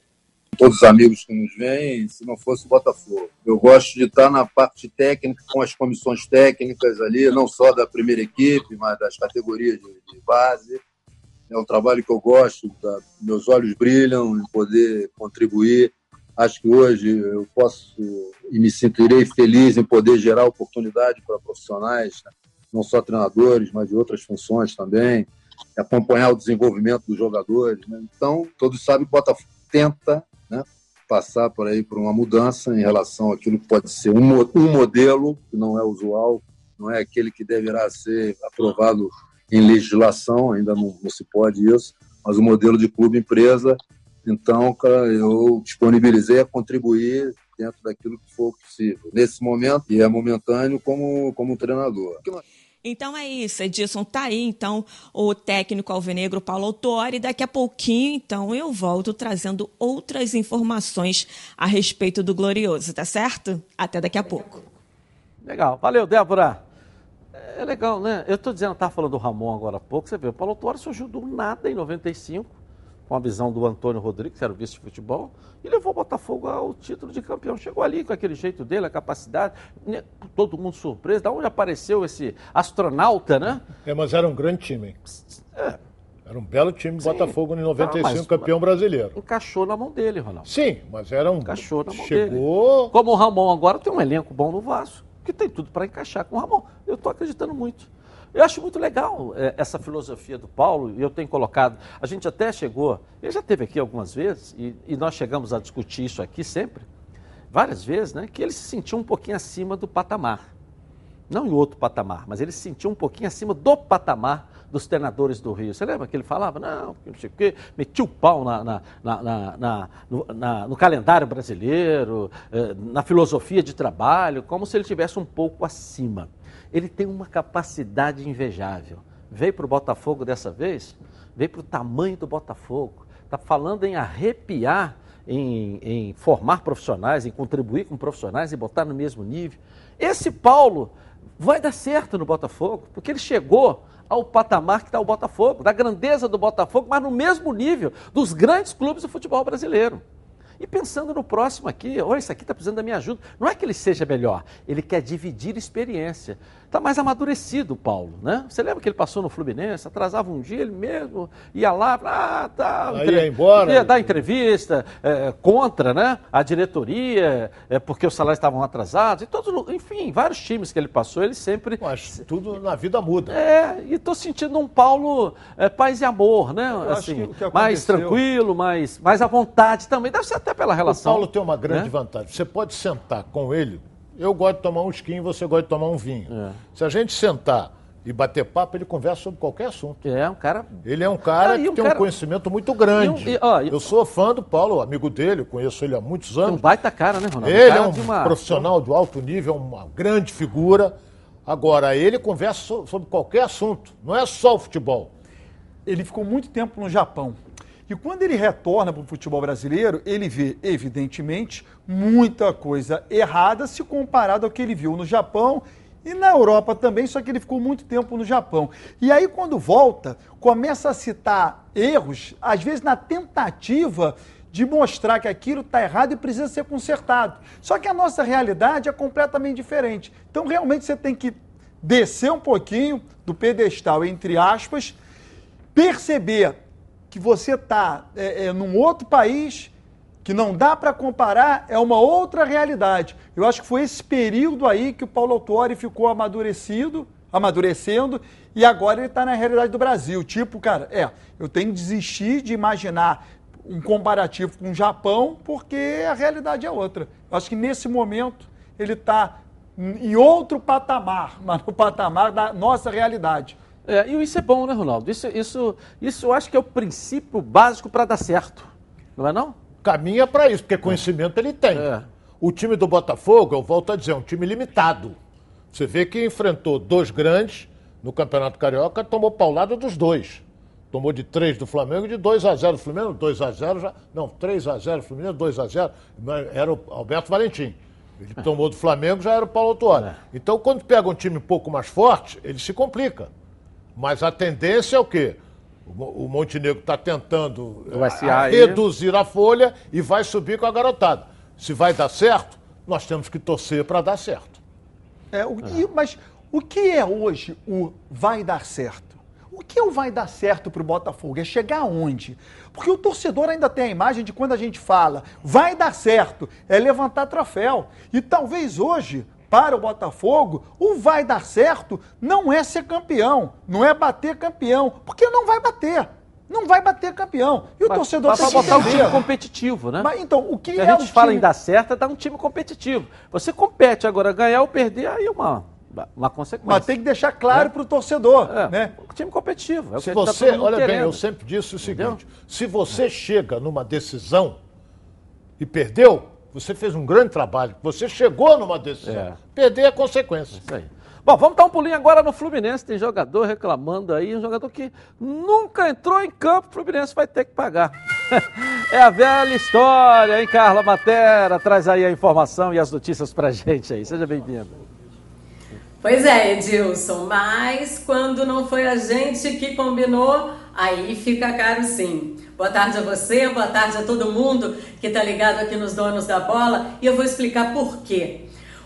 todos os amigos que nos veem, se não fosse o Botafogo. Eu gosto de estar na parte técnica, com as comissões técnicas ali, não só da primeira equipe, mas das categorias de, de base. É um trabalho que eu gosto, tá? meus olhos brilham em poder contribuir. Acho que hoje eu posso e me sentirei feliz em poder gerar oportunidade para profissionais, né? não só treinadores, mas de outras funções também, acompanhar o desenvolvimento dos jogadores. Né? Então, todos sabem que o Botafogo tenta né, passar por aí por uma mudança em relação àquilo que pode ser um, um modelo que não é usual, não é aquele que deverá ser aprovado em legislação, ainda não, não se pode isso, mas o modelo de clube-empresa. Então, cara, eu disponibilizei a contribuir dentro daquilo que for possível. Nesse momento, e é momentâneo, como, como treinador. Então é isso, Edilson. Tá aí, então, o técnico alvinegro Paulo Autori. Daqui a pouquinho, então, eu volto trazendo outras informações a respeito do Glorioso, tá certo? Até daqui a pouco. Legal. Valeu, Débora. É legal, né? Eu estou dizendo, estava falando do Ramon agora há pouco, você viu, o Paulo Autori surgiu do nada em 95 com a visão do Antônio Rodrigues, que era o vice de futebol, e levou o Botafogo ao título de campeão. Chegou ali com aquele jeito dele, a capacidade, né, todo mundo surpreso. Da onde apareceu esse astronauta, né? É, mas era um grande time. É, Era um belo time, Sim. Botafogo em 95, Ah, campeão brasileiro. Encaixou na mão dele, Ronaldo. Sim, mas era um. Encaixou na mão Chegou. dele. Como o Ramon agora tem um elenco bom no Vasco, que tem tudo para encaixar com o Ramon. Eu estou acreditando muito. Eu acho muito legal eh, essa filosofia do Paulo, e eu tenho colocado. A gente até chegou, ele já esteve aqui algumas vezes, e, e nós chegamos a discutir isso aqui sempre, várias vezes, né? Que ele se sentiu um pouquinho acima do patamar. Não em outro patamar, mas ele se sentiu um pouquinho acima do patamar dos treinadores do Rio. Você lembra que ele falava, não, não sei o quê, metia o pau na, na- na- na- no, no calendário brasileiro, eh, na filosofia de trabalho, como se ele tivesse um pouco acima. Ele tem uma capacidade invejável. Veio para o Botafogo dessa vez, veio para o tamanho do Botafogo. Está falando em arrepiar, em, em formar profissionais, em contribuir com profissionais e botar no mesmo nível. Esse Paulo vai dar certo no Botafogo, porque ele chegou ao patamar que está o Botafogo, da grandeza do Botafogo, mas no mesmo nível dos grandes clubes do futebol brasileiro. E pensando no próximo aqui, olha, isso aqui está precisando da minha ajuda. Não é que ele seja melhor, ele quer dividir experiência. Está mais amadurecido o Paulo, né? Você lembra que ele passou no Fluminense, atrasava um dia, ele mesmo ia lá, ah, tá, Aí ia embora. ia dar entrevista é, contra né, a diretoria, é, porque os salários estavam atrasados, e todos, enfim, vários times que ele passou, ele sempre. Mas tudo na vida muda. É, e estou sentindo um Paulo é, paz e amor, né? acho Assim, mais tranquilo, mais, mais à vontade também. Deve ser até pela relação. O Paulo tem uma grande né? vantagem. Você pode sentar com ele. Eu gosto de tomar um skin, você gosta de tomar um vinho. É. Se a gente sentar e bater papo, ele conversa sobre qualquer assunto. É, um cara. Ele é um cara Ah, e que um tem cara- um conhecimento muito grande. E um- e, ó, e- Eu sou fã do Paulo, amigo dele, conheço ele há muitos Tem um anos. baita cara, né, Ronaldo? Ele cara é um de uma- profissional de alto nível, uma grande figura. Agora, ele conversa so- sobre qualquer assunto, não é só o futebol. ele ficou muito tempo no Japão. E quando ele retorna para o futebol brasileiro, ele vê, evidentemente, muita coisa errada se comparado ao que ele viu no Japão e na Europa também, só que ele ficou muito tempo no Japão. E aí, quando volta, começa a citar erros, às vezes na tentativa de mostrar que aquilo está errado e precisa ser consertado. Só que a nossa realidade é completamente diferente. Então, realmente, você tem que descer um pouquinho do pedestal, entre aspas, perceber que você está é, é, num outro país que não dá para comparar, é uma outra realidade. Eu acho que foi esse período aí que o Paulo Autori ficou amadurecido, amadurecendo, e agora ele está na realidade do Brasil. Tipo, cara, é, eu tenho que desistir de imaginar um comparativo com o Japão, porque a realidade é outra. Eu acho que nesse momento ele está em outro patamar, mas no patamar da nossa realidade. É, e isso é bom, né, Ronaldo? Isso, isso, isso eu acho que é o princípio básico para dar certo. Não é não? Caminha para isso, porque conhecimento ele tem. É. O time do Botafogo, eu volto a dizer, é um time limitado. Você vê que enfrentou dois grandes no Campeonato Carioca, tomou paulada dos dois. Tomou de 3 do Flamengo e de 2 a 0 do Flamengo, 2 a 0 já. Não, 3 a 0 do Flamengo, 2 a 0 mas Era o Alberto Valentim. Ele tomou do Flamengo, já era o Paulo Autuori. Então, quando pega um time um pouco mais forte, ele se complica. Mas a tendência é o quê? O Mo- O Montenegro está tentando eh, reduzir a folha e vai subir com a garotada. Se vai dar certo, nós temos que torcer para dar certo. É, o, e- mas o que é hoje o vai dar certo? O que é o vai dar certo para o Botafogo? É chegar aonde? Porque o torcedor ainda tem a imagem de quando a gente fala vai dar certo, é levantar troféu. E talvez hoje, para o Botafogo, o vai dar certo não é ser campeão, não é bater campeão, porque não vai bater. Não vai bater campeão. E o Mas- torcedor mas tem que botar um entender. time competitivo, né? Mas, então, o que Se é a gente o fala time- em dar certo, é dar um time competitivo. Você compete agora, ganhar ou perder, aí é uma, uma consequência. Mas tem que deixar claro para o torcedor, É, né? o time competitivo. É o Se gente tá você, mundo olha bem, querendo. eu sempre disse o seguinte: Entendeu? se você chega numa decisão e perdeu, você fez um grande trabalho. Você chegou numa decisão. É. Perder é consequência. Isso aí. Bom, vamos dar um pulinho agora no Fluminense. Tem jogador reclamando aí, um jogador que nunca entrou em campo, o Fluminense vai ter que pagar. é a velha história, hein, Carla Matera? Traz aí a informação e as notícias pra gente aí. Seja bem-vindo. Pois é, Edilson, mas quando não foi a gente que combinou, aí fica caro sim. Boa tarde a você, boa tarde a todo mundo que tá ligado aqui nos Donos da Bola e eu vou explicar por quê.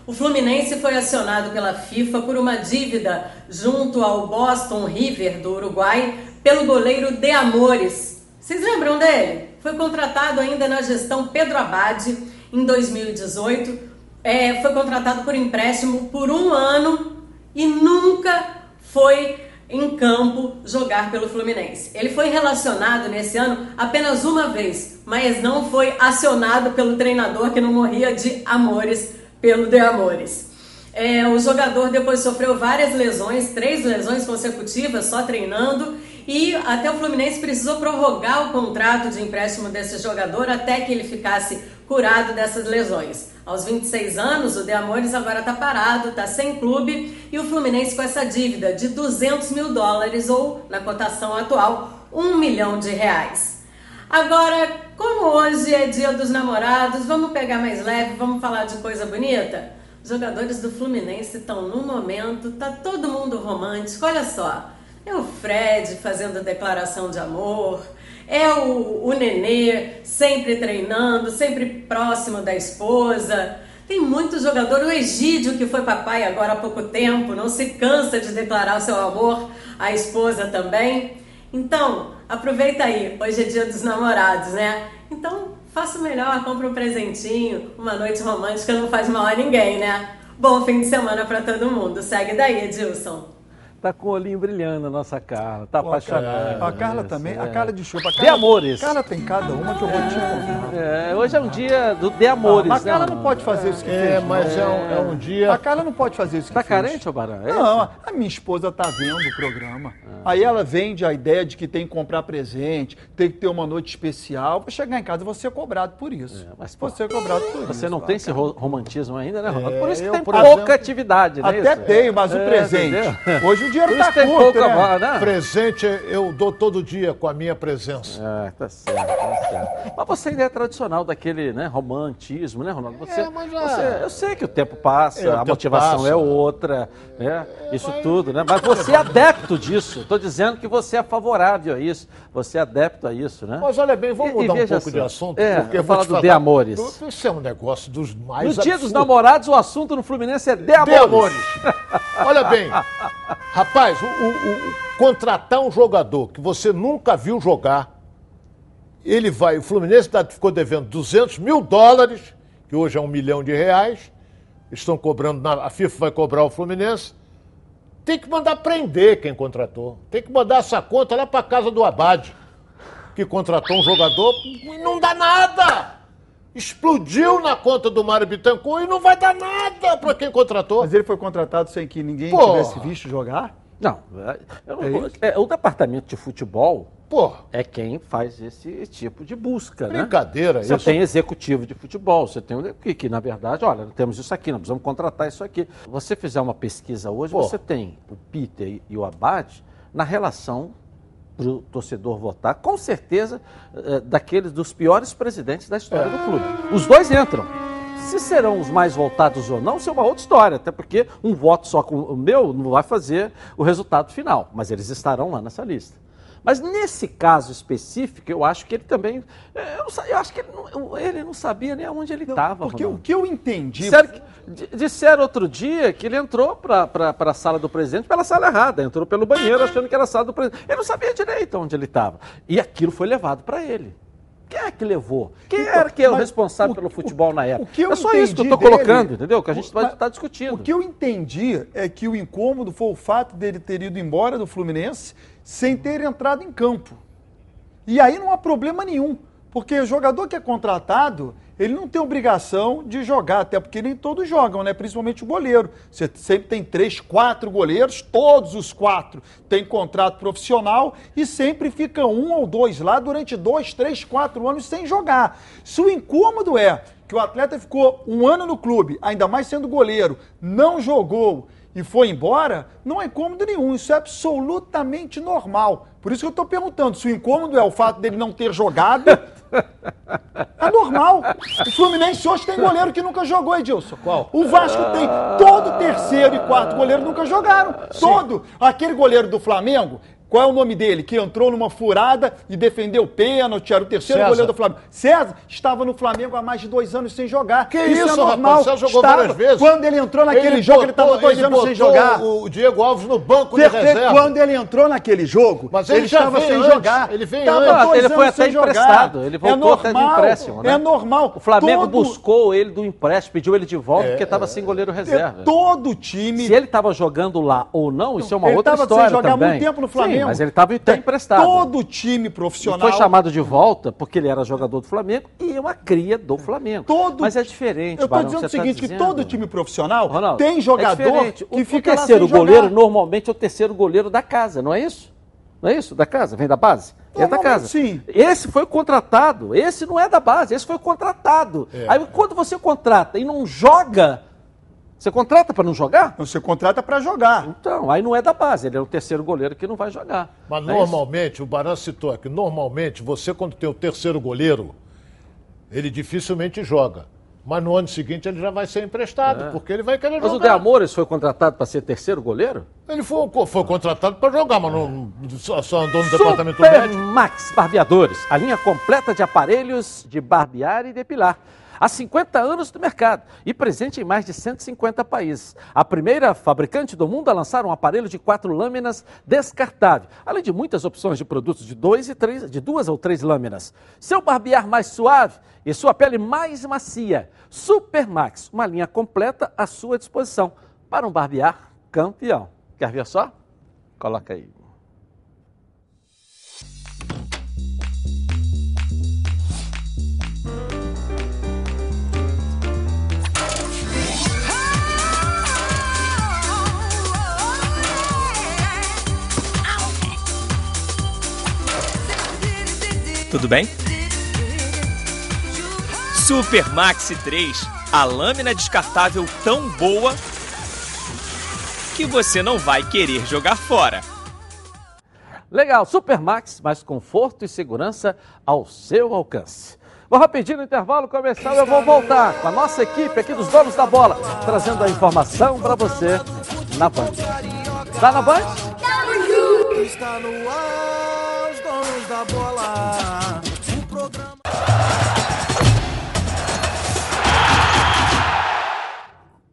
O Fluminense foi acionado pela FIFA por uma dívida junto ao Boston River do Uruguai pelo goleiro De Amores. Vocês lembram dele? Foi contratado ainda na gestão Pedro Abade em 2018. É, foi contratado por empréstimo por um ano e nunca foi em campo jogar pelo Fluminense. Ele foi relacionado nesse ano apenas uma vez, mas não foi acionado pelo treinador que não morria de amores pelo de amores. É, o jogador depois sofreu várias lesões, três lesões consecutivas só treinando, e até o Fluminense precisou prorrogar o contrato de empréstimo desse jogador até que ele ficasse curado dessas lesões. Aos 26 anos, o De Amores agora está parado, está sem clube, e o Fluminense com essa dívida de 200 mil dólares, ou na cotação atual, 1 milhão de reais. Agora, como hoje é dia dos namorados, vamos pegar mais leve, vamos falar de coisa bonita? Os jogadores do Fluminense estão no momento, tá todo mundo romântico, olha só. É o Fred fazendo declaração de amor, é o, o Nenê sempre treinando, sempre próximo da esposa. Tem muito jogador, o Egídio, que foi papai agora há pouco tempo, não se cansa de declarar o seu amor à esposa também. Então, aproveita aí, hoje é dia dos namorados, né? Então, faça o melhor, compre um presentinho, uma noite romântica não faz mal a ninguém, né? Bom fim de semana para todo mundo. Segue daí, Edilson. Tá com o olhinho brilhando a nossa Carla, tá apaixonada. A Carla também, a é. Carla de chupa. A De Carla- amores. Carla tem cada uma que eu vou te contar. É, hoje é um dia do de amores, Mas a Carla né? não pode fazer isso que É, fez. mas não. é um- é um dia- A Carla não pode fazer isso que Tá fez. carente, ô Barão? É Não, isso? a minha esposa tá vendo o programa. Ah. Aí ela vende a ideia de que tem que comprar presente, tem que ter uma noite especial. Pra chegar em casa, você é cobrado por isso. É, mas, pô, você é cobrado por isso. Você não tem esse ro- romantismo ainda, né, Ronaldo? É, Por isso que eu, tem pouca exemplo, atividade, né? Até tenho, mas o presente. Hoje o dinheiro Por tá isso tem curto, pouca né? bola, né? Presente eu dou todo dia com a minha presença. É, tá certo, tá certo. Mas você ainda é tradicional daquele, né, romantismo, né, Ronaldo? Você, É, mas já- você- eu sei que o tempo passa, É, o a tempo motivação passa. é outra, né? Isso tudo, né? Mas você é adepto disso. Estou dizendo que você é favorável a isso. Você é adepto a isso, né? Mas olha bem, vamos E- e mudar um veja pouco de só. assunto. É, porque vou vou falar do de amores. Isso é um negócio dos mais No dia dos namorados, o assunto no Fluminense é de De amores. amores. Olha bem, rapaz, o, o- o- contratar um jogador que você nunca viu jogar, ele vai, o Fluminense tá- ficou devendo 200 mil dólares, que hoje é um milhão de reais, estão cobrando, a FIFA vai cobrar o Fluminense, tem que mandar prender quem contratou, tem que mandar essa conta lá para casa do Abade, que contratou um jogador e não dá nada. Explodiu na conta do Mário Bittencourt e não vai dar nada para quem contratou. Mas ele foi contratado sem que ninguém Porra. tivesse visto jogar? Não, é- eu não É é, o departamento de futebol Pô, é quem faz esse tipo de busca, né? Brincadeira, Você isso- tem executivo de futebol, você tem o que, que na verdade, olha, temos isso aqui, nós precisamos contratar isso aqui. Você fizer uma pesquisa hoje, Pô. você tem o Peter e- o Abad na relação para o torcedor votar, com certeza, eh, daqueles dos piores presidentes da história do clube. Os dois entram. Se serão os mais votados ou não, isso é uma outra história, até porque um voto só com o meu não vai fazer o resultado final, mas eles estarão lá nessa lista. Mas nesse caso específico, eu acho que ele também. eh, Eu, eu acho que ele não, ele não sabia nem onde ele estava. Porque o que eu entendi. Disseram, que- di- disseram outro dia que ele entrou para a sala do presidente pela sala errada, entrou pelo banheiro achando que era a sala do presidente. Ele não sabia direito onde ele estava. E aquilo foi levado para ele. Quem é que levou? Quem Então, era que era o responsável o- pelo futebol na época? O que eu é só isso que eu estou colocando, entendeu? Que a gente vai estar discutindo. O que eu entendi é que o incômodo foi o fato dele ter ido embora do Fluminense sem ter entrado em campo. E aí não há problema nenhum, porque o jogador que é contratado, ele não tem obrigação de jogar, até porque nem todos jogam, né? Principalmente o goleiro. Você sempre tem três, quatro goleiros, todos os quatro têm contrato profissional e sempre fica um ou dois lá durante dois, três, quatro anos sem jogar. Se o incômodo é que o atleta ficou um ano no clube, ainda mais sendo goleiro, não jogou e foi embora, não é incômodo nenhum. Isso é absolutamente normal. Por isso que eu estou perguntando se o incômodo é o fato dele não ter jogado. É normal. O Fluminense hoje tem goleiro que nunca jogou, Edilson. Qual? O Vasco tem. Todo terceiro e quarto goleiro nunca jogaram. Todo. Aquele goleiro do Flamengo, Qual é o nome dele? Que entrou numa furada e defendeu pênalti, era o terceiro César. goleiro do Flamengo. César estava no Flamengo há mais de dois anos sem jogar. Que isso, é normal. rapaz? César jogou Estava. várias vezes. Quando ele entrou naquele jogo, ele estava botou- dois ele anos sem botou jogar. O Diego Alves no banco de reserva. Quando ele entrou naquele jogo, Mas ele, ele estava sem antes, jogar. ele vem Tava antes. Ele foi até sem jogar. emprestado, ele é voltou normal, até de empréstimo, né? É normal. O Flamengo Todo- buscou ele do empréstimo, pediu ele de volta É, porque estava sem goleiro reserva. Todo time. Se ele estava jogando lá ou não, isso é uma Ele outra sem história jogar há também. muito tempo no Sim, Flamengo. mas ele estava emprestado. Todo time E profissional. foi chamado de volta porque ele era jogador do Flamengo e uma cria do Flamengo. Todo- Mas é diferente, Eu Barão, dizendo o seguinte, tá que dizendo. todo time profissional Ronaldo, tem jogador é que o, fica o terceiro goleiro jogar. normalmente é o terceiro goleiro da casa, não é isso? Não é isso? Da casa? Vem da base? É da casa. sim. Esse foi contratado. Esse não é da base, esse foi contratado. É. Aí quando você contrata e não joga, você contrata para não jogar? Você contrata para jogar. Então, aí não é da base, ele é o terceiro goleiro que não vai jogar. Mas Não é isso? normalmente, o Baran citou aqui, normalmente você quando tem o terceiro goleiro, ele dificilmente joga. Mas no ano seguinte ele já vai ser emprestado, É. porque ele vai querer Mas o De jogar. Amores foi contratado para ser terceiro goleiro? Ele foi, foi contratado para jogar, mas não, só, só andou no departamento médico. Max Barbeadores, a linha completa de aparelhos de barbear e depilar. Há 50 anos no mercado e presente em mais de 150 países. A primeira fabricante do mundo a lançar um aparelho de quatro lâminas descartável, além de muitas opções de produtos de, dois e três, de duas ou três lâminas. Seu barbear mais suave e sua pele mais macia. Super Max, uma linha completa à sua disposição para um barbear campeão. Quer ver só? Coloca aí. Tudo bem? Super Maxi 3, a lâmina descartável tão boa que você não vai querer jogar fora. Legal, Supermax, mais conforto e segurança ao seu alcance. Vou rapidinho no intervalo comercial, eu vou voltar com a nossa equipe aqui dos donos da bola, trazendo a informação para você na Band. Tá na Band? Está no ar, os donos da bola.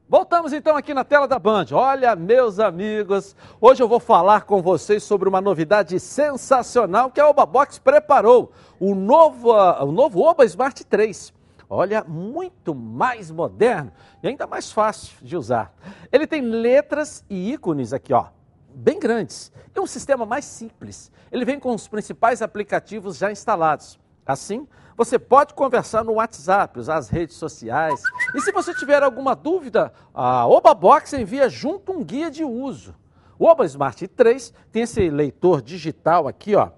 Voltamos então aqui na tela da Band. Olha, meus amigos, hoje eu vou falar com vocês sobre uma novidade sensacional que a Oba Box preparou. O novo, ah, o novo Oba Smart 3. Olha, muito mais moderno e ainda mais fácil de usar. Ele tem letras e ícones aqui, ó, bem grandes. É um sistema mais simples. Ele vem com os principais aplicativos já instalados. Assim, você pode conversar no WhatsApp, usar as redes sociais. E se você tiver alguma dúvida, a Oba Box envia junto um guia de uso. O Oba Smart 3 tem esse leitor digital aqui, ó,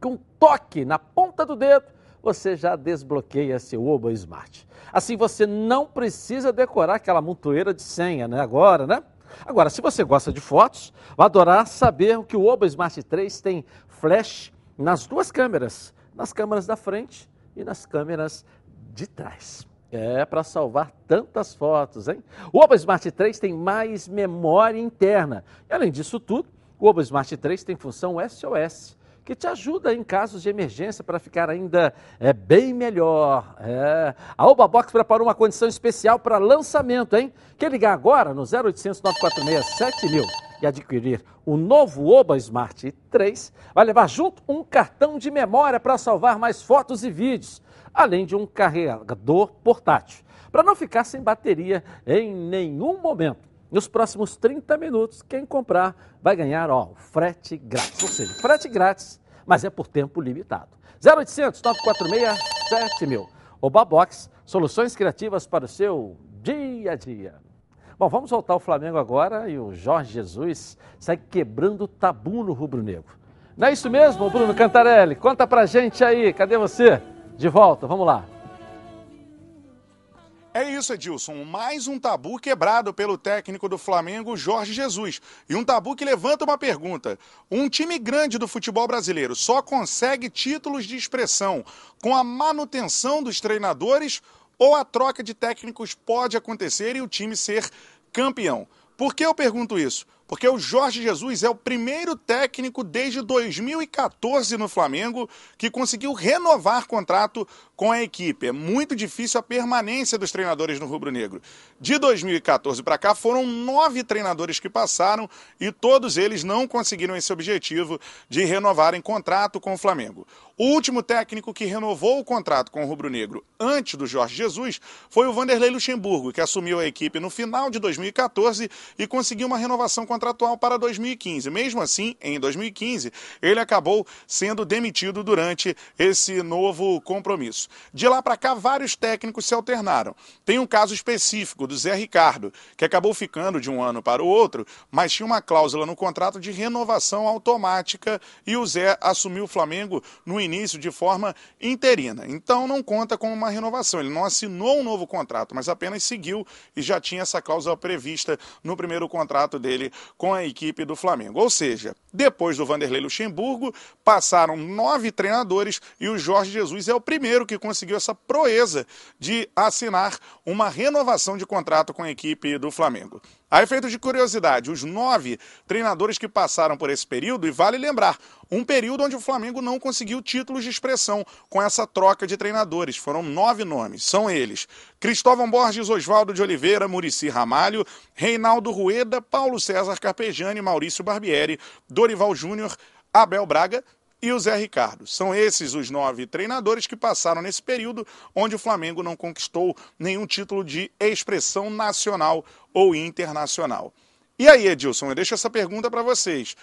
com um toque na ponta do dedo, você já desbloqueia seu Oba Smart. Assim você não precisa decorar aquela montoeira de senha, né? Agora, né? Agora, se você gosta de fotos, vai adorar saber que o Oba Smart 3 tem flash nas duas câmeras, nas câmeras da frente e nas câmeras de trás. É para salvar tantas fotos, hein? O Oba Smart 3 tem mais memória interna. E além disso tudo, o Oba Smart 3 tem função SOS, que te ajuda em casos de emergência para ficar ainda é, bem melhor. É. A Oba Box preparou uma condição especial para lançamento, hein? Quer ligar agora no 0800 946 7000 e adquirir o novo Oba Smart 3, vai levar junto um cartão de memória para salvar mais fotos e vídeos, além de um carregador portátil, para não ficar sem bateria em nenhum momento. Nos próximos 30 minutos, quem comprar vai ganhar ó, frete grátis, ou seja, frete grátis, mas é por tempo limitado. 0800 946 7000. Oba Box, soluções criativas para o seu dia a dia. Bom, vamos voltar ao Flamengo agora e o Jorge Jesus sai quebrando o tabu no rubro-negro. Não é isso mesmo, Bruno Cantarelli? Conta pra gente aí, cadê você? De volta, vamos lá. É isso, Edilson. Mais um tabu quebrado pelo técnico do Flamengo, Jorge Jesus. E um tabu que levanta uma pergunta: um time grande do futebol brasileiro só consegue títulos de expressão com a manutenção dos treinadores ou a troca de técnicos pode acontecer e o time ser campeão? Por que eu pergunto isso? Porque o Jorge Jesus é o primeiro técnico desde 2014 no Flamengo que conseguiu renovar contrato com a equipe. É muito difícil a permanência dos treinadores no Rubro Negro. De 2014 para cá foram nove treinadores que passaram e todos eles não conseguiram esse objetivo de renovarem contrato com o Flamengo. O último técnico que renovou o contrato com o Rubro Negro antes do Jorge Jesus foi o Vanderlei Luxemburgo, que assumiu a equipe no final de 2014 e conseguiu uma renovação contratual para 2015. Mesmo assim, em 2015, ele acabou sendo demitido durante esse novo compromisso. De lá para cá, vários técnicos se alternaram. Tem um caso específico do Zé Ricardo, que acabou ficando de um ano para o outro, mas tinha uma cláusula no contrato de renovação automática e o Zé assumiu o Flamengo no início de forma interina. Então não conta com uma renovação. Ele não assinou um novo contrato, mas apenas seguiu e já tinha essa cláusula prevista no primeiro contrato dele com a equipe do Flamengo. Ou seja, depois do Vanderlei Luxemburgo, passaram nove treinadores e o Jorge Jesus é o primeiro que conseguiu essa proeza de assinar uma renovação de contrato com a equipe do Flamengo. A efeito de curiosidade, os nove treinadores que passaram por esse período, e vale lembrar, um período onde o Flamengo não conseguiu títulos de expressão com essa troca de treinadores. Foram nove nomes. São eles: Cristóvão Borges, Oswaldo de Oliveira, Murici Ramalho, Reinaldo Rueda, Paulo César Carpegiani, Maurício Barbieri, Dorival Júnior, Abel Braga e o Zé Ricardo. São esses os nove treinadores que passaram nesse período onde o Flamengo não conquistou nenhum título de expressão nacional ou internacional. E aí, Edilson, eu deixo essa pergunta para vocês.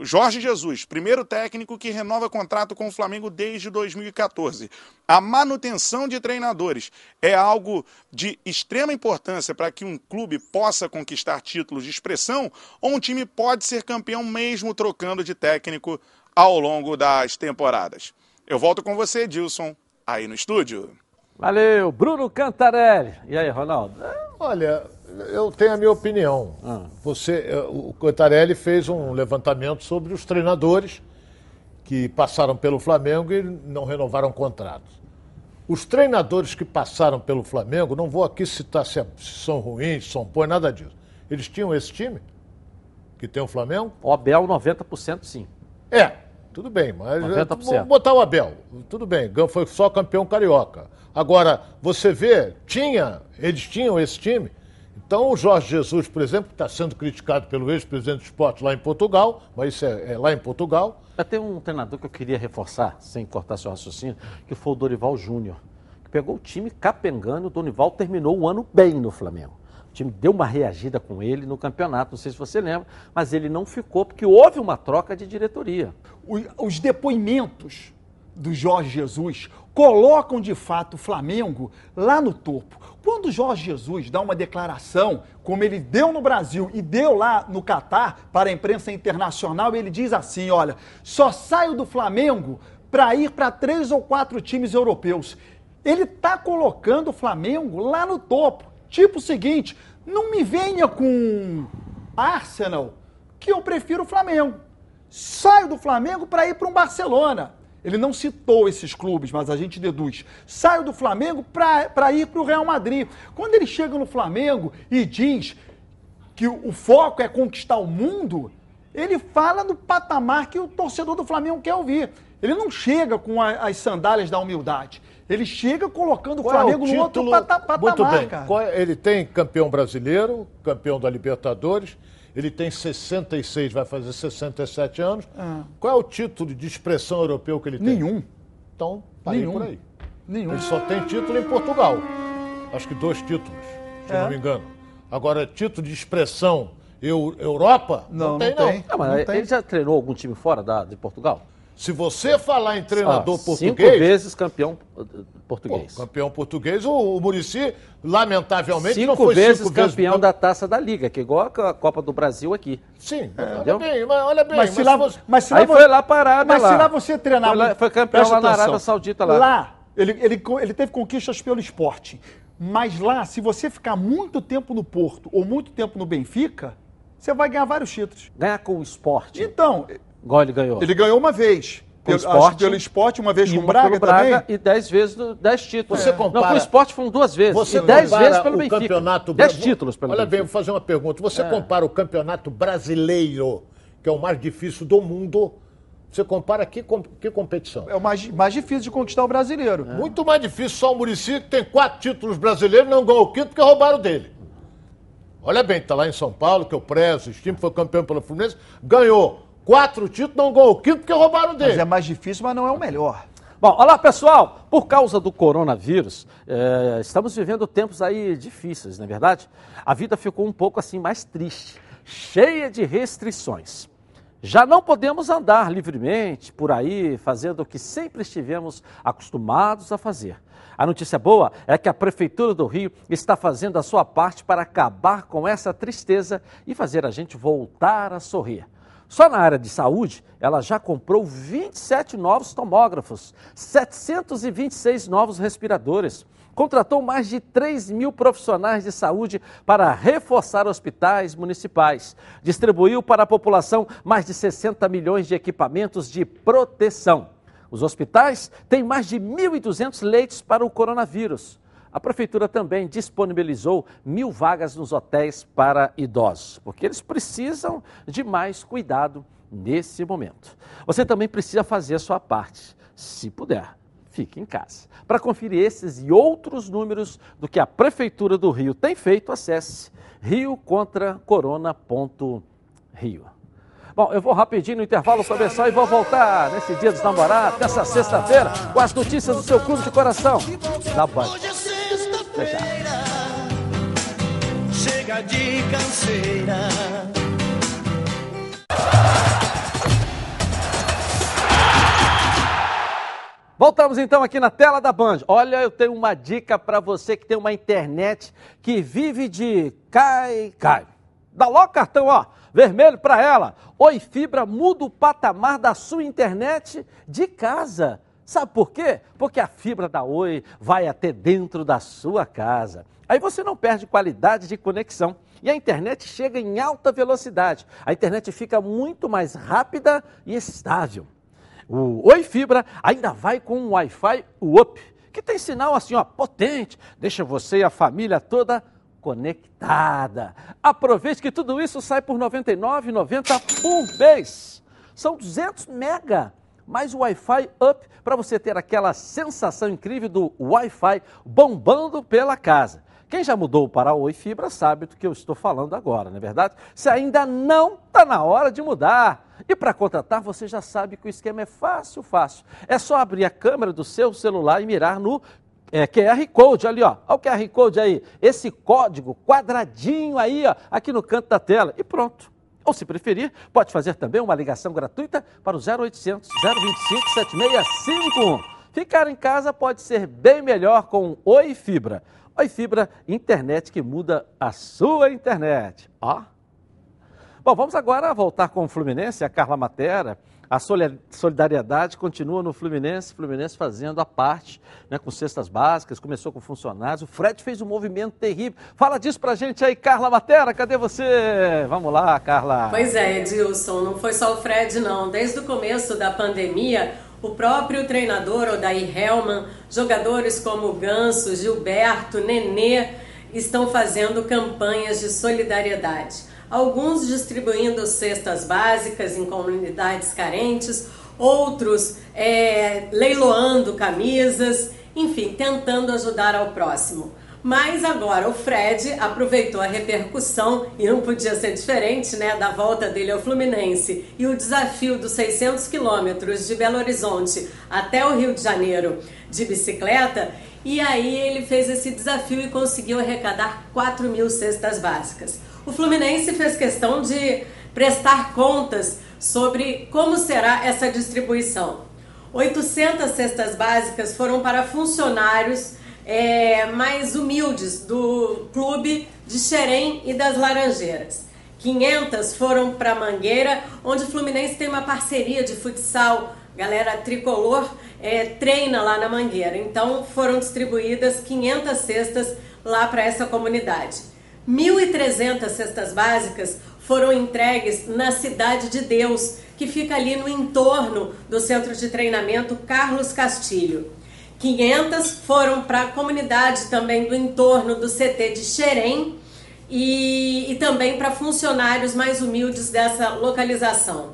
Jorge Jesus, primeiro técnico que renova contrato com o Flamengo desde 2014. A manutenção de treinadores é algo de extrema importância para que um clube possa conquistar títulos de expressão ou um time pode ser campeão mesmo trocando de técnico ao longo das temporadas. Eu volto com você, Edilson, aí no estúdio. Valeu, Bruno Cantarelli. E aí, Ronaldo? Olha, eu tenho a minha opinião. Ah. Você, eh, o Cantarelli fez um levantamento sobre os treinadores que passaram pelo Flamengo e não renovaram contratos. Os treinadores que passaram pelo Flamengo, não vou aqui citar se, é- se são ruins, se são bons, nada disso. Eles tinham esse time que tem o Flamengo? O Abel, 90% sim. É, tudo bem, mas 90%. vamos botar o Abel. Tudo bem, foi só campeão carioca. Agora, você vê, tinha, eles tinham esse time. Então, o Jorge Jesus, por exemplo, que está sendo criticado pelo ex-presidente do esporte lá em Portugal, mas isso é, é lá em Portugal. Tem um treinador que eu queria reforçar, sem cortar seu raciocínio, que foi o Dorival Júnior, que pegou o time capengando, o Dorival terminou o ano bem no Flamengo. Time deu uma reagida com ele no campeonato, não sei se você lembra, mas ele não ficou porque houve uma troca de diretoria. Os depoimentos do Jorge Jesus colocam de fato o Flamengo lá no topo. Quando o Jorge Jesus dá uma declaração, como ele deu no Brasil e deu lá no Catar para a imprensa internacional, ele diz assim: olha, só saio do Flamengo para ir para três ou quatro times europeus. Ele está colocando o Flamengo lá no topo. Tipo o seguinte: não me venha com Arsenal, que eu prefiro o Flamengo. Saio do Flamengo para ir para um Barcelona. Ele não citou esses clubes, mas a gente deduz. Saio do Flamengo para ir para o Real Madrid. Quando ele chega no Flamengo e diz que o foco é conquistar o mundo, ele fala no patamar que o torcedor do Flamengo quer ouvir. Ele não chega com a- as sandálias da humildade. Ele chega colocando o Qual é Flamengo no outro pata- patamar, Muito bem. cara. É- ele tem campeão brasileiro, campeão da Libertadores. Ele tem 66, vai fazer 67 anos. Ah. Qual é o título de expressão europeu que ele tem? Nenhum. Então, parei Nenhum. por aí. Nenhum. Ele só tem título em Portugal. Acho que dois títulos, se eu É. não me engano. Agora, título de expressão eu, Europa? Não, tem, não não. tem. Ah, mas ele já treinou algum time fora da, de Portugal? Se você falar em treinador Ah, português. Cinco vezes campeão eh, português. Pô, campeão português, o, o Murici, lamentavelmente, não cinco foi vezes cinco campeão vezes da Taça da Liga, que é igual a Copa do Brasil aqui. Sim, Entendeu? olha bem, mas olha bem. Mas se lá, você- mas se Aí lá foi vo- lá para a Arábia Mas lá. se lá você treinar. Foi lá- foi campeão lá na atenção. Arábia Saudita lá. Lá, ele, ele, ele teve conquistas pelo esporte. Mas lá, se você ficar muito tempo no Porto ou muito tempo no Benfica, você vai ganhar vários títulos. Ganhar com o esporte, Então, igual ele ganhou. ele ganhou uma vez. pelo, esporte. acho, pelo esporte, uma vez com o Braga, Braga também. e 10 vezes, 10 títulos. Você Não, compara- com o esporte foram duas vezes. Você e 10 compara vezes pelo o Benfica. campeonato 10 Bra- títulos pelo Olha bem, Benfica. vou fazer uma pergunta. Você É. compara o campeonato brasileiro, que é o mais difícil do mundo, você compara que, com- que competição? É o mais, mais difícil de conquistar o brasileiro. Muito mais difícil só o Murici, que tem quatro títulos brasileiros, não ganhou o quinto porque roubaram dele. Olha bem, tá lá em São Paulo, que eu prezo, o time foi campeão pelo Fluminense, ganhou quatro títulos, não ganhou o quinto porque roubaram dele. Mas é mais difícil, mas não é o melhor. Bom, olá pessoal! Por causa do coronavírus, eh, estamos vivendo tempos aí difíceis, não é verdade? A vida ficou um pouco assim mais triste, cheia de restrições. Já não podemos andar livremente por aí fazendo o que sempre estivemos acostumados a fazer. A notícia boa é que a Prefeitura do Rio está fazendo a sua parte para acabar com essa tristeza e fazer a gente voltar a sorrir. Só na área de saúde, ela já comprou 27 novos tomógrafos, 726 novos respiradores, contratou mais de 3 mil profissionais de saúde para reforçar hospitais municipais, distribuiu para a população mais de 60 milhões de equipamentos de proteção. Os hospitais têm mais de 1.200 leitos para o coronavírus. A prefeitura também disponibilizou mil vagas nos hotéis para idosos, porque eles precisam de mais cuidado nesse momento. Você também precisa fazer a sua parte. Se puder, fique em casa. Para conferir esses e outros números do que a Prefeitura do Rio tem feito, acesse riocontracorona.rio. Bom, eu vou rapidinho no intervalo comercial e vou voltar nesse dia dos namorados, nessa sexta-feira, com as notícias do seu clube de coração, da Band. Até já. Chega de canseira. Voltamos então aqui na tela da Band. Olha, eu tenho uma dica para você que tem uma internet que vive de cai, cai. Dá logo cartão, ó, vermelho para ela. Oi Fibra muda o patamar da sua internet de casa. Sabe por quê? Porque a fibra da Oi vai até dentro da sua casa. Aí você não perde qualidade de conexão e a internet chega em alta velocidade. A internet fica muito mais rápida e estável. O Oi Fibra ainda vai com um Wi-Fi UP, que tem sinal assim, ó, potente, deixa você e a família toda conectada. Aproveite que tudo isso sai por R$ 99,90 por mês. São 200 mega mais o Wi-Fi Up para você ter aquela sensação incrível do Wi-Fi bombando pela casa. Quem já mudou para Oi Fibra sabe do que eu estou falando agora, não é verdade? Se ainda não, está na hora de mudar. E para contratar, você já sabe que o esquema é fácil, fácil. É só abrir a câmera do seu celular e mirar no é, QR Code ali, ó. Olha o QR Code aí. Esse código quadradinho aí, ó, aqui no canto da tela. E pronto. Ou, se preferir, pode fazer também uma ligação gratuita para o 0800 025 7651. Ficar em casa pode ser bem melhor com Oi Fibra. Oi Fibra, internet que muda a sua internet. Ó. Bom, vamos agora voltar com o Fluminense, a Carla Matera. A solidariedade continua no Fluminense, Fluminense fazendo a parte, né, com cestas básicas, começou com funcionários. O Fred fez um movimento terrível. Fala disso pra gente aí, Carla Matera, cadê você? Vamos lá, Carla. Pois é, Edilson, não foi só o Fred, não. Desde o começo da pandemia, o próprio treinador Odair Hellman, jogadores como Ganso, Gilberto, Nenê, estão fazendo campanhas de solidariedade alguns distribuindo cestas básicas em comunidades carentes, outros é, leiloando camisas, enfim, tentando ajudar ao próximo. Mas agora o Fred aproveitou a repercussão, e não podia ser diferente, né, da volta dele ao Fluminense e o desafio dos 600 quilômetros de Belo Horizonte até o Rio de Janeiro de bicicleta, e aí ele fez esse desafio e conseguiu arrecadar 4 mil cestas básicas. O Fluminense fez questão de prestar contas sobre como será essa distribuição. 800 cestas básicas foram para funcionários é, mais humildes do clube de Xerém e das Laranjeiras. 500 foram para Mangueira, onde o Fluminense tem uma parceria de futsal. Galera tricolor é, treina lá na Mangueira. Então foram distribuídas 500 cestas lá para essa comunidade. 1.300 cestas básicas foram entregues na Cidade de Deus, que fica ali no entorno do centro de treinamento Carlos Castilho. 500 foram para a comunidade também do entorno do CT de Xerém e, e também para funcionários mais humildes dessa localização.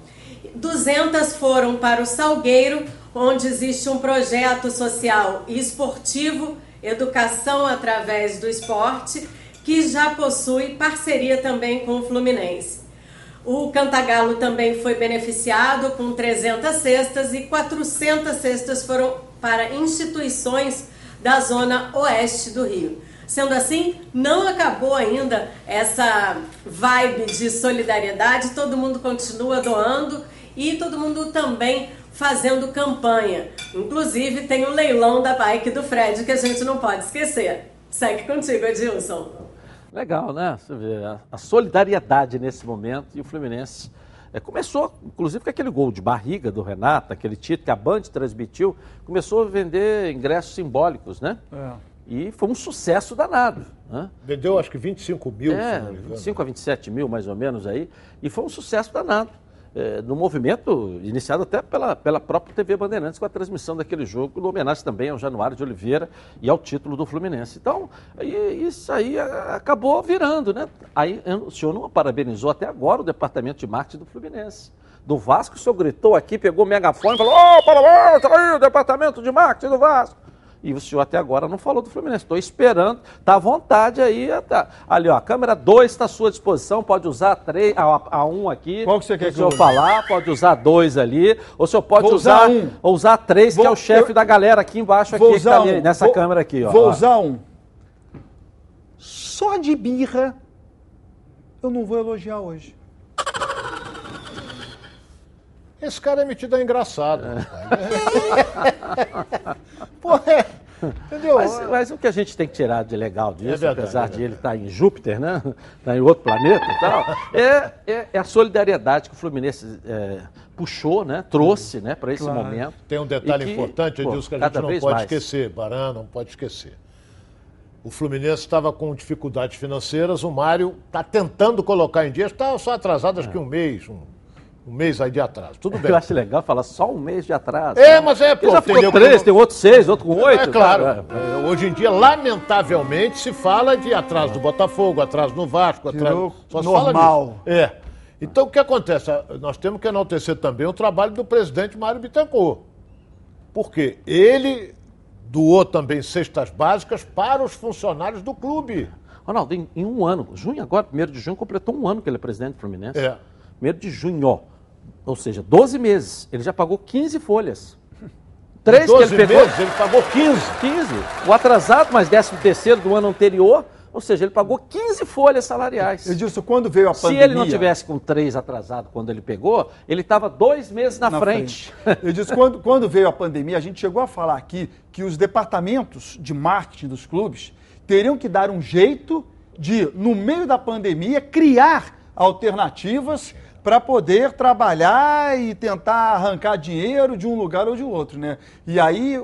200 foram para o Salgueiro, onde existe um projeto social e esportivo, educação através do esporte, que já possui parceria também com o Fluminense. O Cantagalo também foi beneficiado com 300 cestas e 400 cestas foram para instituições da zona oeste do Rio. Sendo assim, não acabou ainda essa vibe de solidariedade, todo mundo continua doando e todo mundo também fazendo campanha. Inclusive, tem o leilão da bike do Fred que a gente não pode esquecer. Segue contigo, Edilson. Legal, né? Você vê a solidariedade nesse momento e o Fluminense é, começou, inclusive, com aquele gol de barriga do Renato, aquele título que a Band transmitiu, começou a vender ingressos simbólicos, né? É. E foi um sucesso danado. Né? Vendeu acho que 25 mil. É, 25 a 27 mil mais ou menos aí. E foi um sucesso danado é, no movimento iniciado até pela, pela própria TV Bandeirantes com a transmissão daquele jogo, no homenagem também ao Januário de Oliveira e ao título do Fluminense. Então, isso aí acabou virando, né? Aí o senhor não parabenizou até agora o departamento de marketing do Fluminense. Do Vasco, o senhor gritou aqui, pegou o megafone e falou: Ô, oh, parabéns, tá aí o departamento de marketing do Vasco. E o senhor até agora não falou do Fluminense. Estou esperando, está à vontade aí. Tá. Ali, ó, a câmera 2 está à sua disposição, pode usar três, a, a um aqui. Qual que você quer que o senhor falar? Pode usar dois ali. Ou o senhor pode vou usar, usar um. Ou usar três, vou, que é o chefe eu... da galera aqui embaixo, aqui, que tá ali, nessa vou, câmera aqui. Ó, vou ó. usar um. Só de birra, eu não vou elogiar hoje. Esse cara é metido a engraçado. É. Pô, é. Entendeu? Mas, mas, o que a gente tem que tirar de legal disso, é verdade, apesar é de ele estar tá em Júpiter, né? Estar tá em outro planeta e tal, é, é, é, a solidariedade que o Fluminense é, puxou, né? Trouxe né? para esse claro. momento. Tem um detalhe que, importante, Edilson, que a gente não pode mais. esquecer, Baran, não pode esquecer. O Fluminense estava com dificuldades financeiras, o Mário está tentando colocar em dia, está só atrasado acho que um mês, um um mês aí de atraso. Tudo bem. Eu acho legal falar só um mês de atraso. É, né? mas é, pô. Já ficou três, tem outro seis, outro com oito. É claro. É, hoje em dia, lamentavelmente, se fala de atraso do Botafogo, atraso no Vasco, atraso. Só normal. É. Então, o que acontece? Nós temos que enaltecer também o trabalho do presidente Mário Bittencourt. Porque ele doou também cestas básicas para os funcionários do clube. Ronaldo, em, em um ano, junho agora, primeiro de junho, completou um ano que ele é presidente do Fluminense. É. Primeiro de junho, ou seja, 12 meses. Ele já pagou 15 folhas. Três que ele pegou. Meses, ele pagou 15. 15. O atrasado, mais 13 terceiro do ano anterior. Ou seja, ele pagou 15 folhas salariais. Eu disse, quando veio a pandemia... Se ele não tivesse com três atrasado quando ele pegou, ele estava dois meses na, na frente. frente. Eu disse, quando, quando veio a pandemia, a gente chegou a falar aqui que os departamentos de marketing dos clubes teriam que dar um jeito de, no meio da pandemia, criar alternativas para poder trabalhar e tentar arrancar dinheiro de um lugar ou de outro, né? E aí,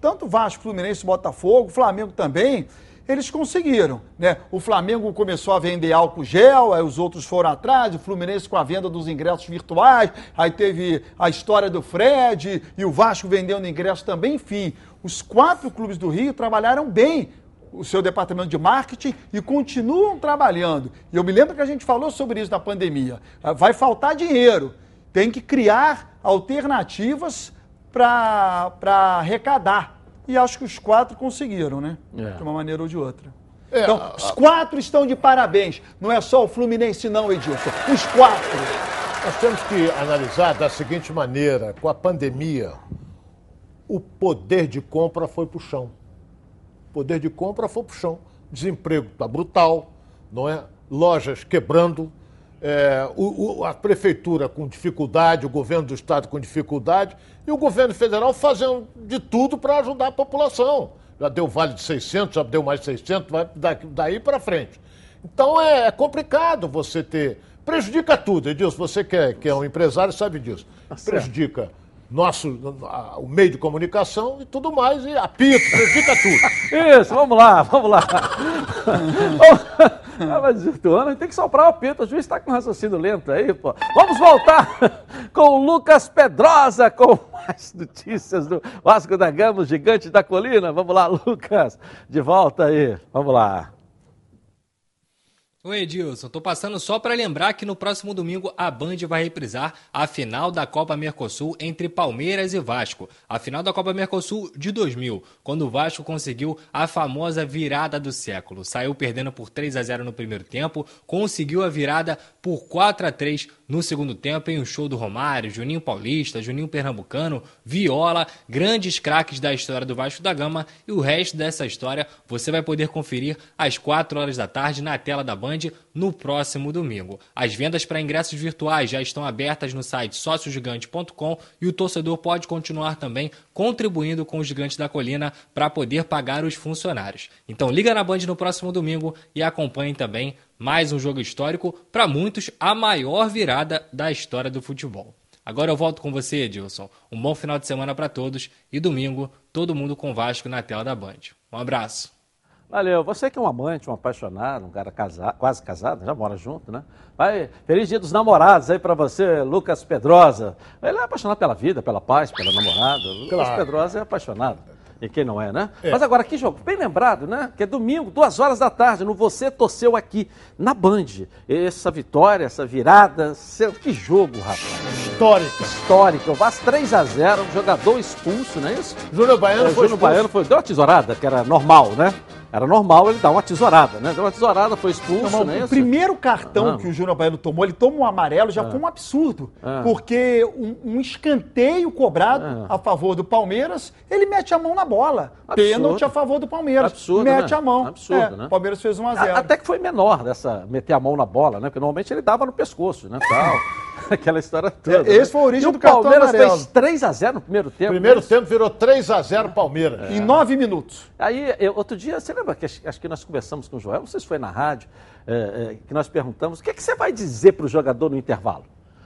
tanto Vasco, Fluminense, Botafogo, Flamengo também, eles conseguiram, né? O Flamengo começou a vender álcool gel, aí os outros foram atrás, o Fluminense com a venda dos ingressos virtuais, aí teve a história do Fred e o Vasco vendendo ingressos também, enfim. Os quatro clubes do Rio trabalharam bem o seu departamento de marketing e continuam trabalhando. E eu me lembro que a gente falou sobre isso na pandemia. Ah, vai faltar dinheiro. Tem que criar alternativas para arrecadar. E acho que os quatro conseguiram, né? É. De uma maneira ou de outra. É, então, os quatro estão de parabéns. Não é só o Fluminense, não, Edilson. Os quatro. Nós temos que analisar da seguinte maneira: com a pandemia, o poder de compra foi para o chão poder de compra foi para o chão. Desemprego está brutal, não é? Lojas quebrando, é, o, o, a prefeitura com dificuldade, o governo do estado com dificuldade e o governo federal fazendo de tudo para ajudar a população. Já deu vale de 600, já deu mais 600, vai daí para frente. Então é, é, complicado você ter. Prejudica tudo, Edilson. Você que é, que é um empresário sabe disso. Tá Prejudica nosso, o meio de comunicação e tudo mais, e apito, prejudica tudo. Isso, vamos lá, vamos lá. Ah, mas Ituano tem que soprar o apito, o juiz está com raciocínio lento aí, pô. Vamos voltar com o Lucas Pedrosa, com mais notícias do Vasco da Gama, gigante da colina. Vamos lá, Lucas, de volta aí. Vamos lá. Oi, Edilson. Tô passando só para lembrar que no próximo domingo a Band vai reprisar a final da Copa Mercosul entre Palmeiras e Vasco. A final da Copa Mercosul de 2000, quando o Vasco conseguiu a famosa virada do século. Saiu perdendo por 3 a 0 no primeiro tempo, conseguiu a virada por 4 a 3 no segundo tempo em um show do Romário, Juninho Paulista, Juninho Pernambucano, Viola, grandes craques da história do Vasco da Gama e o resto dessa história você vai poder conferir às 4 horas da tarde na tela da Band no próximo domingo. As vendas para ingressos virtuais já estão abertas no site sociogigante.com e o torcedor pode continuar também contribuindo com os Gigantes da Colina para poder pagar os funcionários. Então liga na Band no próximo domingo e acompanhe também mais um jogo histórico, para muitos a maior virada da história do futebol. Agora eu volto com você, Edilson. Um bom final de semana para todos e domingo todo mundo com Vasco na tela da Band. Um abraço. Valeu. Você que é um amante, um apaixonado, um cara casado, quase casado, já mora junto, né? Vai, feliz dia dos namorados aí para você, Lucas Pedrosa. Ele é apaixonado pela vida, pela paz, pela namorada. Lucas Claro. Pedrosa é apaixonado. E quem não é, né? É. Mas agora, que jogo? Bem lembrado, né? Que é domingo, duas horas da tarde, no Você Torceu Aqui, na Band. Essa vitória, essa virada, que jogo, rapaz. Histórica. Histórica. O Vasco 3 a 0 um jogador expulso, não é isso? Júnior Baiano É, foi Júnior expulso. Baiano foi, deu uma tesourada, que era normal, né? Era normal ele dar uma tesourada, né? Deu uma tesourada, foi expulso, Não, não é o isso? primeiro cartão Ah. que o Júnior Baiano tomou, ele toma um amarelo, já Ah. foi um absurdo. Ah. Porque um, um escanteio cobrado Ah. a favor do Palmeiras, ele mete a mão na bola. Absurdo. Pênalti a favor do Palmeiras. Absurdo, mete né? a mão. Absurdo, É, né? O Palmeiras fez 1 a A- 0 Até que foi menor dessa meter a mão na bola, né? Porque normalmente ele dava no pescoço, né? Tal. Aquela história toda. É, esse foi a origem e do o cartão Palmeiras amarelo. fez 3 a 0 no primeiro tempo. Primeiro né? tempo virou 3 a 0 Palmeiras. Em nove minutos. Aí, eu- outro dia, você lembra que acho, que nós conversamos com o Joel, não sei se foi na rádio, é, é, que nós perguntamos, o que, é que você vai dizer para o jogador no intervalo?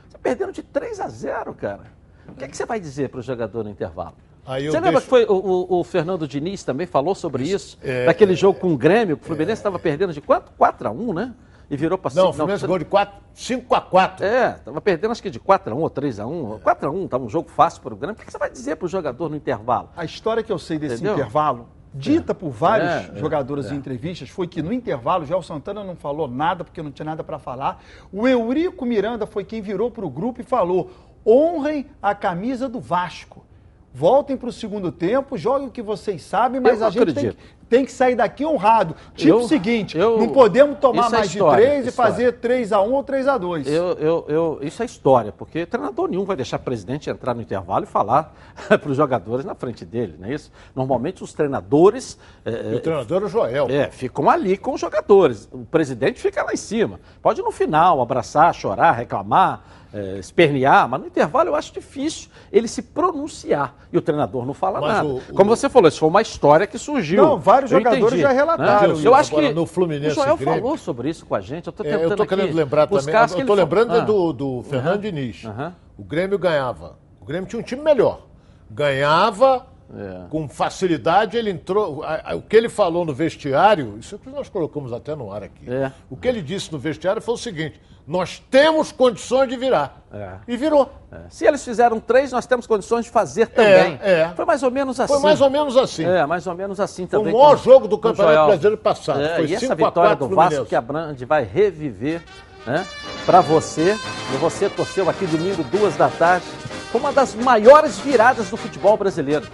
Você perdendo de 3 a 0, cara. O que, é que você vai dizer para o jogador no intervalo? Aí Você lembra deixo- que foi o, o- o Fernando Diniz também falou sobre isso? É, daquele jogo com o Grêmio, que o Fluminense estava perdendo de quanto? 4 a 1 né? E virou para Não, o Fluminense gol de 4, 5 a 4. É, estava perdendo acho que de 4 a 1 ou 3 a 1 4 a 1 estava um jogo fácil para o Grêmio. O que, você vai dizer para o jogador no intervalo? A história que eu sei desse Entendeu? intervalo, dita por vários É, é, jogadores é. em entrevistas, foi que no intervalo, Joel Santana não falou nada porque não tinha nada para falar. O Eurico Miranda foi quem virou para o grupo e falou: honrem a camisa do Vasco. Voltem para o segundo tempo, joguem o que vocês sabem, mas Eu não a gente tem que, acredito. Tem que sair daqui honrado. Tipo o Eu- seguinte, eu- não podemos tomar é mais história, de três e fazer 3 a 1 ou 3 a 2 Eu, eu, eu- isso é história, porque treinador nenhum vai deixar presidente entrar no intervalo e falar para os jogadores na frente dele, não é isso? Normalmente os treinadores é, E o treinador é o Joel. é, ficam ali com os jogadores. O presidente fica lá em cima. Pode no final abraçar, chorar, reclamar, é, espernear, mas no intervalo eu acho difícil ele se pronunciar. E o treinador não fala Mas nada. o- o- Como você falou, isso foi uma história que surgiu. Não, vários Eu jogadores entendi, já relataram né? isso. Eu acho Agora, que no Fluminense o Joel Grêmio- falou sobre isso com a gente. Eu estou É, tentando eu tô querendo lembrar também. Eu tô ele lembrando falou. é do, do Fernando Aham. Diniz. Aham. O Grêmio ganhava. O Grêmio tinha um time melhor. Ganhava É. com facilidade. Ele entrou. a- a- o que ele falou no vestiário, isso é que nós colocamos até no ar aqui. É. O que ele disse no vestiário foi o seguinte: nós temos condições de virar. É. E virou. É. Se eles fizeram três, nós temos condições de fazer também. é. Foi mais ou menos assim. Foi mais ou menos assim. É, mais ou menos assim Foi o também. maior com- jogo do Campeonato. Brasileiro passado. É, Foi e essa 5 a vitória 4 do Vasco que a Brand vai reviver, né? Para você, e você torceu aqui domingo, duas da tarde, foi uma das maiores viradas do futebol brasileiro.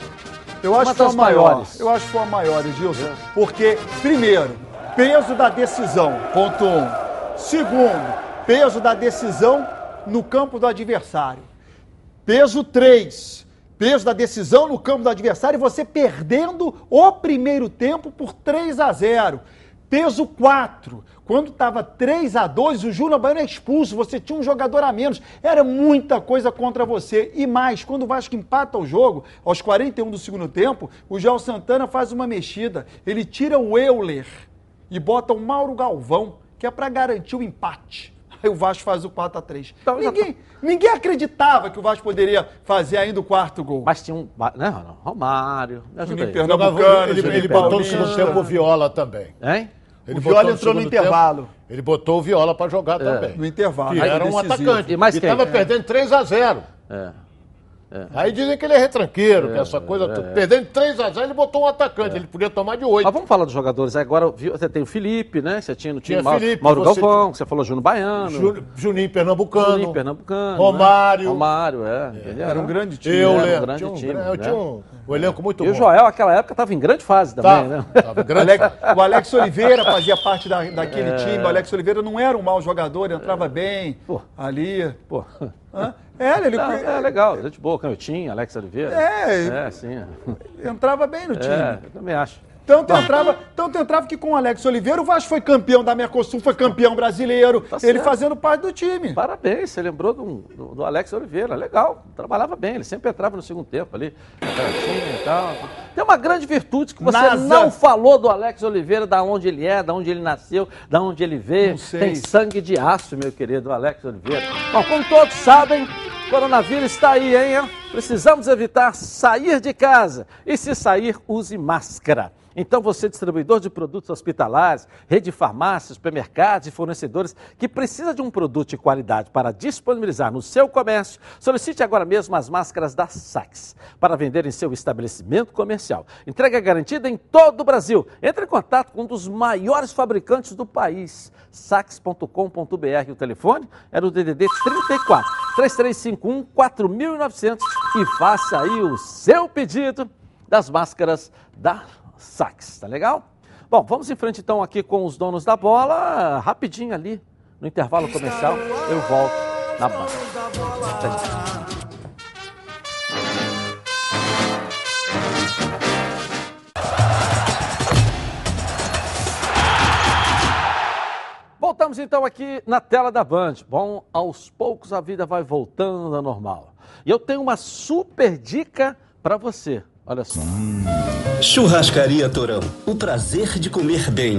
Eu acho Uma que foi a das maior. maiores. Eu acho que foi a maior, Edilson. Porque, primeiro, peso da decisão, ponto um. Segundo, peso da decisão no campo do adversário. Peso 3. Peso da decisão no campo do adversário e você perdendo o primeiro tempo por 3 a 0. Peso 4. Quando estava 3 a 2 o Júnior Baiano é expulso, você tinha um jogador a menos. Era muita coisa contra você. E mais, quando o Vasco empata o jogo, aos 41 do segundo tempo, o Joel Santana faz uma mexida. Ele tira o Euler e bota o Mauro Galvão, que é para garantir o empate. Aí o Vasco faz o 4 a 3 Então, ninguém, ninguém acreditava que o Vasco poderia fazer ainda o quarto gol. Mas tinha um. Né, Ronaldo? Romário. Juninho. Pernambucano, ele Juninho ele botou no segundo tempo o Viola também. Hein? Ele o Viola entrou no intervalo. tempo, ele botou o Viola para jogar também. No intervalo. Que Aí, era um decisivo. atacante. E e quem? estava É. perdendo 3 a 0 É. Aí dizem que ele é retranqueiro, que essa coisa. toda. Perdendo 3 a 0 ele botou um atacante. Ele podia tomar de 8. Mas vamos falar dos jogadores. Agora viu, você tem o Felipe, né? Você tinha no time Tinha Mauro, Felipe, Mauro você Galvão, você falou Júnior Baiano. Ju- Juninho Pernambucano. Juninho Pernambucano. Romário. Né? Romário, é. Ele Era um grande time. Eu, Era um grande tinha um, time, eu né? tinha um, um elenco muito E bom. o Joel, naquela época, estava em grande fase também, Tava, né? tava O grande. Alex, o Alex Oliveira fazia parte da- daquele É. time. O Alex Oliveira não era um mau jogador, entrava bem Pô. ali. Pô. Hã? É, ele Não, é legal, gente boa, Canhotinho, Alex Oliveira. É. É, sim. entrava bem no time. É, eu também acho. Tanto entrava, tanto entrava que com o Alex Oliveira, o Vasco foi campeão da Mercosul, foi campeão brasileiro, Tá ele fazendo parte do time. Parabéns, você lembrou do, do, do Alex Oliveira, legal, trabalhava bem, ele sempre entrava no segundo tempo ali, e tal. Tem uma grande virtude que você Nasa. não falou do Alex Oliveira, da onde ele é, da onde ele nasceu, da onde ele veio. Não sei. Tem sangue de aço, meu querido Alex Oliveira. Bom, como todos sabem, coronavírus está aí, hein? Precisamos evitar sair de casa e se sair, use máscara. Então, você, distribuidor de produtos hospitalares, rede de farmácias, supermercados e fornecedores que precisa de um produto de qualidade para disponibilizar no seu comércio, solicite agora mesmo as máscaras da Sax para vender em seu estabelecimento comercial. Entrega garantida em todo o Brasil. Entre em contato com um dos maiores fabricantes do país, sax.com.br. O telefone era o DDD 34 3351 4900 e faça aí o seu pedido das máscaras da Sax, tá legal? Bom, vamos em frente então aqui com os donos da bola, rapidinho ali, no intervalo comercial, eu volto na já. Voltamos então aqui na tela da Band. Bom, aos poucos a vida vai voltando ao normal. E eu tenho uma super dica para você. Olha só. Churrascaria Torão. O prazer de comer bem.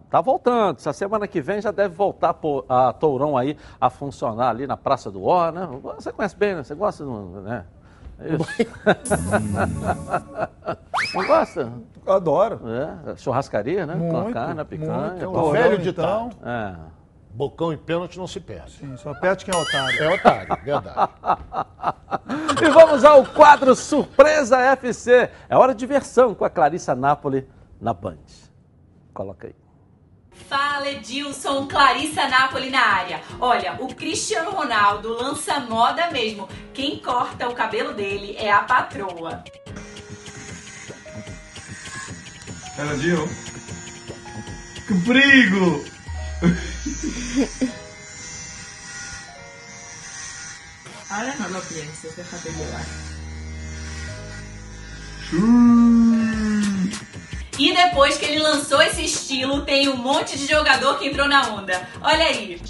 tá voltando. Essa semana que vem já deve voltar a Tourão aí a funcionar ali na Praça do Ó, né? Você conhece bem, né? Você gosta, do- né? É Isso. Não gosta? Adoro. É, churrascaria, né? Com a Muito, carne, a picanha. muito. pô. O velho ditado. É. Bocão e pênalti não se perde. Sim, só perde quem é otário. É otário, verdade. E vamos ao quadro Surpresa FC. É hora de diversão com a Clarissa Napoli na Band. Coloca aí. Fala Edilson, Clarissa Napoli na área. Olha, o Cristiano Ronaldo lança moda mesmo. Quem corta o cabelo dele é a patroa. Ronaldinho. Que perigo! Ahora no lo pienses, déjate llevar. E depois que ele lançou esse estilo, tem um monte de jogador que entrou na onda. Olha aí.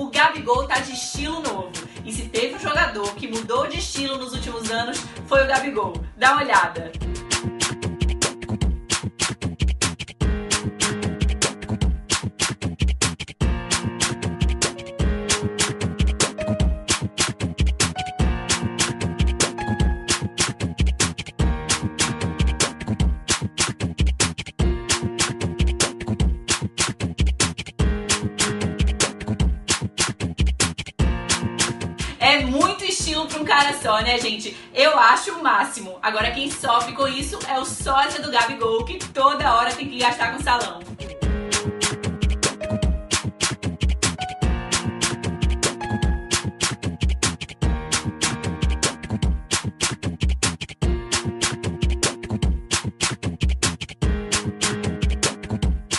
O Gabigol tá de estilo novo. E se teve um jogador que mudou de estilo nos últimos anos, foi o Gabigol. Dá uma olhada. Agora quem sofre com isso é o sócio do Gabigol, que toda hora tem que gastar com salão.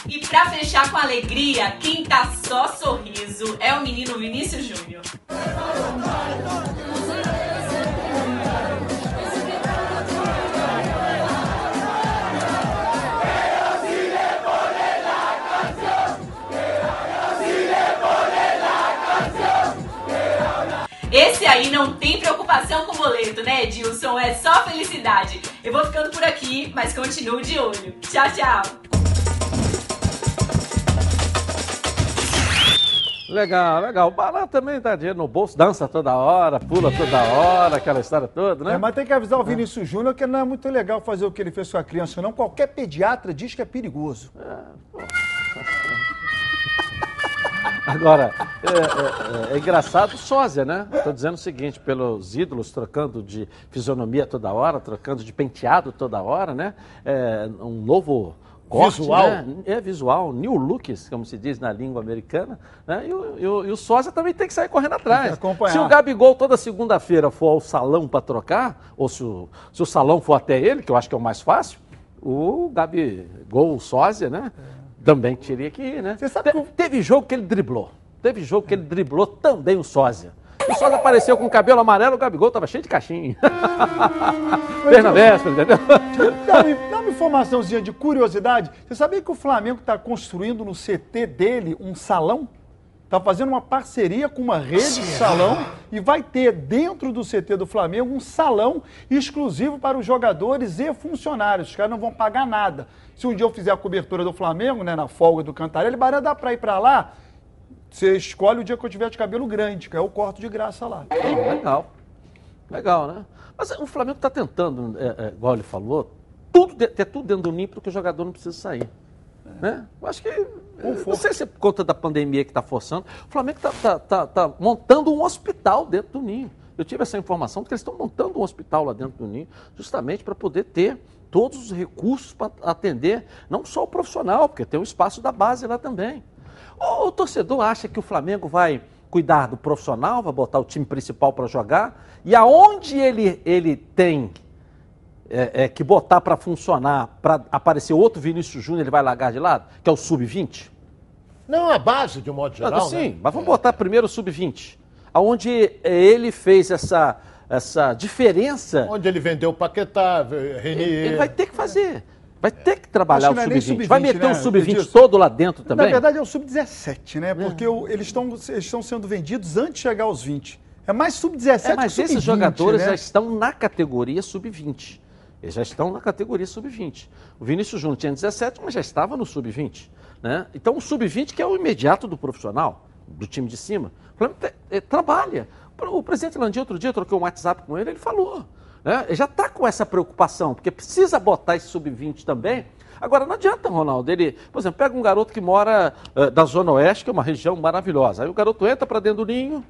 E Pra fechar com alegria, quem tá só sorriso é o menino Vinícius Júnior. Preocupação com boleto, né, Edilson? É só felicidade. Eu vou ficando por aqui, mas continuo de olho. Tchau, tchau. Legal, legal. O Balan também dá dinheiro no bolso, dança toda hora, pula toda hora, aquela história toda, né? É, mas tem que avisar o Vinícius Júnior que não é muito legal fazer o que ele fez com a criança, não. Qualquer pediatra diz que é perigoso. Agora, é, é- é engraçado o sósia, né? Estou dizendo o seguinte, pelos ídolos trocando de fisionomia toda hora, trocando de penteado toda hora, né? É, um novo corte, Visual. né? É visual, new looks, como se diz na língua americana. Né? E, o, e o- e o sósia também tem que sair correndo atrás. Se o Gabigol toda segunda-feira for ao salão para trocar, ou se o, se o salão for até ele, que eu acho que é o mais fácil, o Gabigol, o sósia, né? Também teria que ir, né? Te- Teve jogo que ele driblou. Teve jogo que ele driblou também o sósia. O sósia apareceu com o cabelo amarelo, o Gabigol estava cheio de caixinha. Fez na véspera, entendeu? Dá uma, dá uma informaçãozinha de curiosidade. Você sabia que o Flamengo está construindo no CT dele um salão? Está fazendo uma parceria com uma rede de salão e vai ter dentro do CT do Flamengo um salão exclusivo para os jogadores e funcionários. Os caras não vão pagar nada. Se um dia eu fizer a cobertura do Flamengo, né, na folga do Cantarelli, Barã dá para ir para lá. Você escolhe o dia que eu tiver de cabelo grande, que aí eu corto de graça lá. Legal. Legal, né? Mas o Flamengo está tentando, é, é, igual ele falou, tudo, ter tudo dentro do ninho porque o jogador não precisa sair. Né? Eu acho que. Não sei se é por conta da pandemia que está forçando. O Flamengo está montando um hospital dentro do ninho. Eu tive essa informação de que eles estão montando um hospital lá dentro do ninho, justamente para poder ter todos os recursos para atender não só o profissional, porque tem o espaço da base lá também. O, o torcedor acha que o Flamengo vai cuidar do profissional, vai botar o time principal para jogar, e aonde ele, ele tem é, é, que botar para funcionar, para aparecer outro Vinícius Júnior, ele vai largar de lado, que é o sub-20? Não, a base, de um modo geral. Ah, Sim, né? mas vamos botar primeiro o sub-20, aonde é, ele fez essa, essa diferença. Onde ele vendeu o Paquetá, Renier. Ele, ele vai ter que fazer. Vai ter que trabalhar que o é nem sub-20. vai sub-20, meter né, o sub-20 Edilson? todo lá dentro também? Na verdade é o sub-17, né? Porque o- eles estão sendo vendidos antes de chegar aos 20. É mais sub-17 É, mas que esses sub-20, jogadores né? já estão na categoria sub-20. Eles já estão na categoria sub-20. O Vinícius Júnior tinha 17, mas já estava no sub-20. Né? Então, o sub-20 que é o imediato do profissional, do time de cima. Eh, trabalha. O presidente Landim, outro dia, eu troquei um WhatsApp com ele, ele falou. Né? Ele já está com essa preocupação, porque precisa botar esse sub-20 também. Agora, não adianta, Ronaldo, ele, por exemplo, pega um garoto que mora eh, da Zona Oeste, que é uma região maravilhosa. Aí o garoto entra para dentro do ninho,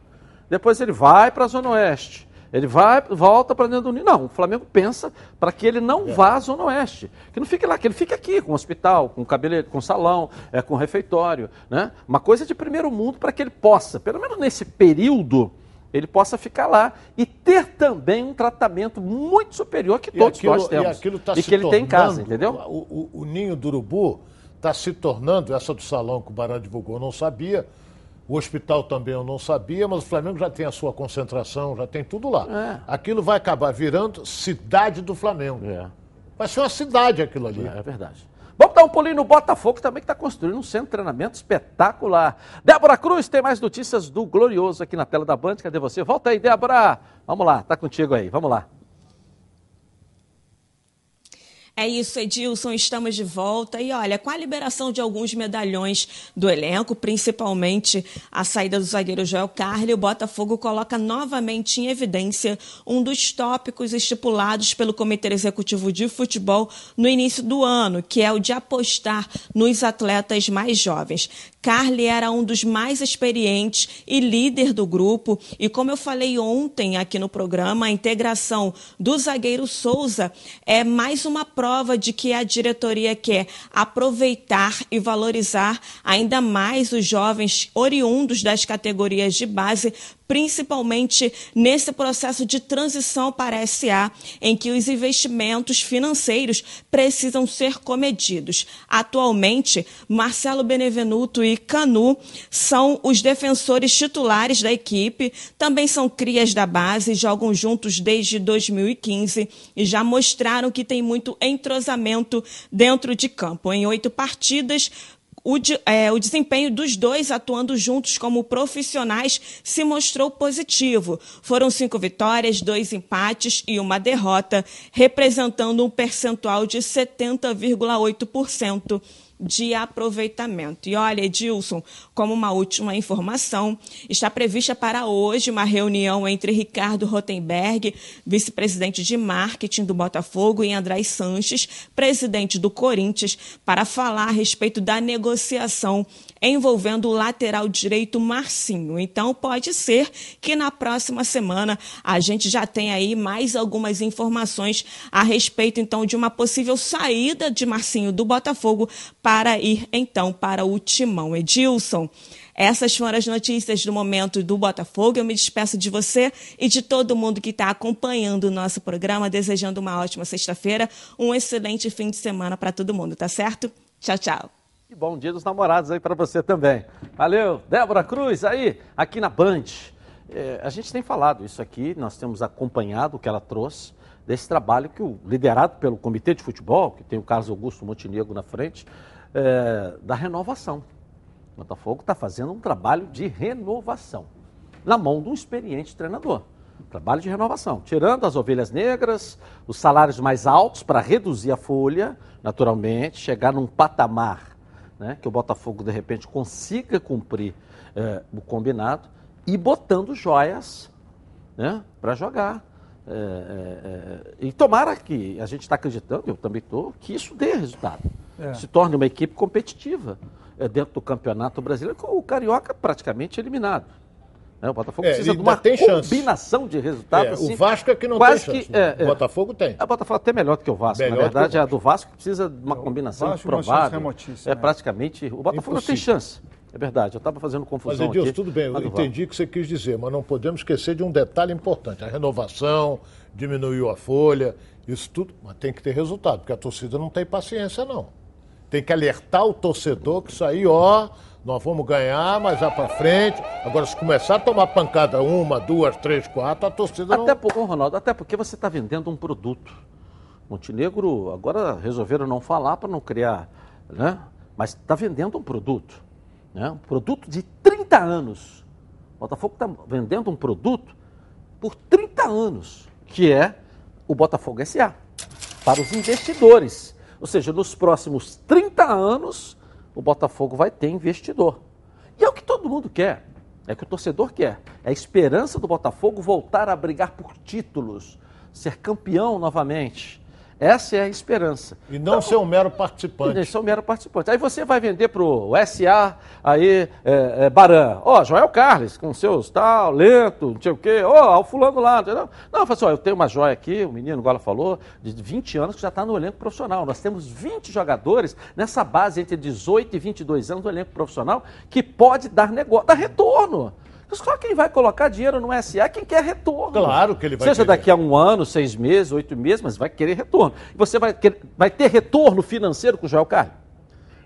depois ele vai para a Zona Oeste. Ele vai, volta para dentro do ninho. Não, o Flamengo pensa para que ele não vá à Zona Oeste. Que não fique lá, que ele fique aqui, com hospital, com cabelo, com salão, é, com refeitório. Né? Uma coisa de primeiro mundo para que ele possa, pelo menos nesse período, ele possa ficar lá e ter também um tratamento muito superior que todos aquilo- nós temos. E, aquilo tá e que ele tem em casa, entendeu? O, o- o ninho do urubu está se tornando, essa do salão que o Barão divulgou, não sabia. O hospital também eu não sabia, mas o Flamengo já tem a sua concentração, já tem tudo lá. É. Aquilo vai acabar virando cidade do Flamengo. Vai ser uma cidade aquilo ali. É verdade. Vamos dar um pulinho no Botafogo também, que está construindo um centro de treinamento espetacular. Débora Cruz tem mais notícias do Glorioso aqui na tela da Band. Cadê você? Volta aí, Débora. Vamos lá, tá contigo aí. Vamos lá. É isso, Edilson, estamos de volta. E olha, com a liberação de alguns medalhões do elenco, principalmente a saída do zagueiro Joel Carli, o Botafogo coloca novamente em evidência um dos tópicos estipulados pelo Comitê Executivo de Futebol no início do ano, que é o de apostar nos atletas mais jovens. Carly era um dos mais experientes e líder do grupo. E como eu falei ontem aqui no programa, a integração do zagueiro Souza é mais uma prova de que a diretoria quer aproveitar e valorizar ainda mais os jovens oriundos das categorias de base principalmente nesse processo de transição para a SA, em que os investimentos financeiros precisam ser comedidos. Atualmente, Marcelo Benevenuto e Canu são os defensores titulares da equipe, também são crias da base, jogam juntos desde 2015 e já mostraram que tem muito entrosamento dentro de campo. Em oito partidas, o, de, é, o, desempenho dos dois atuando juntos como profissionais se mostrou positivo. Foram cinco vitórias, dois empates e uma derrota, representando um percentual de 70,8% de aproveitamento. E olha, Edilson, como uma última informação, está prevista para hoje uma reunião entre Ricardo Rotenberg, vice-presidente de marketing do Botafogo, e André Sanches, presidente do Corinthians, para falar a respeito da negociação envolvendo o lateral direito Marcinho. Então, pode ser que na próxima semana a gente já tenha aí mais algumas informações a respeito, então, de uma possível saída de Marcinho do Botafogo para ir, então, para o Timão. Edilson. Essas foram as notícias do momento do Botafogo. Eu me despeço de você e de todo mundo que está acompanhando o nosso programa, desejando uma ótima sexta-feira, um excelente fim de semana para todo mundo, tá certo? Tchau, tchau. E bom dia dos namorados aí para você também. Valeu, Débora Cruz aí, aqui na Band. É, a gente tem falado isso aqui, nós temos acompanhado o que ela trouxe desse trabalho que o liderado pelo Comitê de Futebol, que tem o Carlos Augusto Montenegro na frente, é, da renovação. O Botafogo está fazendo um trabalho de renovação na mão de um experiente treinador. Trabalho de renovação, tirando as ovelhas negras, os salários mais altos para reduzir a folha, naturalmente, chegar num patamar né, que o Botafogo de repente consiga cumprir é, o combinado e botando joias né, para jogar. É, é, e tomara que a gente está acreditando, eu também estou, que isso dê resultado. É. Se torne uma equipe competitiva dentro do campeonato brasileiro, com o Carioca praticamente eliminado. É, o Botafogo é, precisa de uma combinação de resultados. É, assim, o Vasco é que não tem chance. Que, é, o Botafogo tem. O Botafogo é até melhor do que o Vasco. Melhor Na verdade, a do Vasco precisa de uma combinação provável. É né? praticamente. O Botafogo não tem chance. É verdade, eu estava fazendo confusão mas, Edilson, tudo bem, eu entendi o que você quis dizer, mas não podemos esquecer de um detalhe importante. A renovação, diminuiu a folha, isso tudo, mas tem que ter resultado, porque a torcida não tem paciência, não. Tem que alertar o torcedor que isso aí, ó, nós vamos ganhar, mas já para frente. Agora, se começar a tomar pancada uma, duas, três, quatro, a torcida até não... Por, Ronaldo, até porque você está vendendo um produto. Montenegro, agora resolveram não falar para não criar, né? Mas está vendendo um produto. Né? Um produto de 30 anos. O Botafogo está vendendo um produto por 30 anos, que é o Botafogo SA, para os investidores. Ou seja, nos próximos 30 anos, o Botafogo vai ter investidor. E é o que todo mundo quer. É o que o torcedor quer. É a esperança do Botafogo voltar a brigar por títulos, ser campeão novamente. Essa é a esperança. E não então, ser um mero participante. E ser um mero participante. Aí você vai vender para o SA, aí, é, é, Baran. Ó, oh, Joel Carles, com seus tal, lento, não sei o quê. Ó, oh, o fulano lá. Não, eu falo assim, ó, eu tenho uma joia aqui, o menino agora falou, de 20 anos que já está no elenco profissional. Nós temos 20 jogadores nessa base entre 18 e 22 anos do elenco profissional que pode dar negócio, dar retorno. Só quem vai colocar dinheiro no SA é quem quer retorno. Claro que ele vai Seja querer. daqui a um ano, seis meses, oito meses, mas vai querer retorno. E você vai, querer, vai ter retorno financeiro com o Joel Carlos?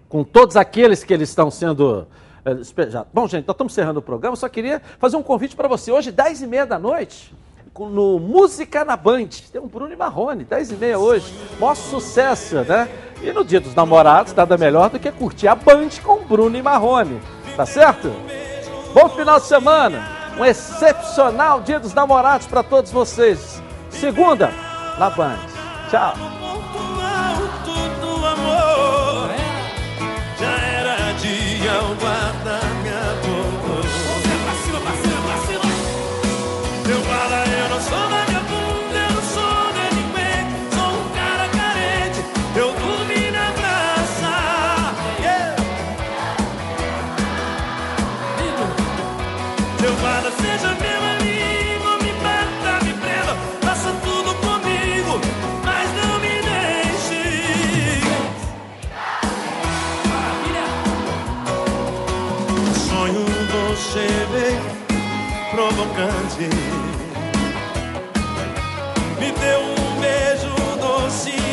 Com todos aqueles que eles estão sendo é, despejados. Bom, gente, nós estamos encerrando o programa. Eu só queria fazer um convite para você. Hoje, dez e meia da noite, no Música na Band. Tem um Bruno e Marrone, 10 e meia hoje. Maior sucesso, né? E no dia dos namorados, nada melhor do que curtir a Band com Bruno e Marrone. Tá certo? Bom final de semana. Um excepcional Dia dos Namorados para todos vocês. Segunda, na Band. Tchau. Já era provocante. Me deu um beijo doce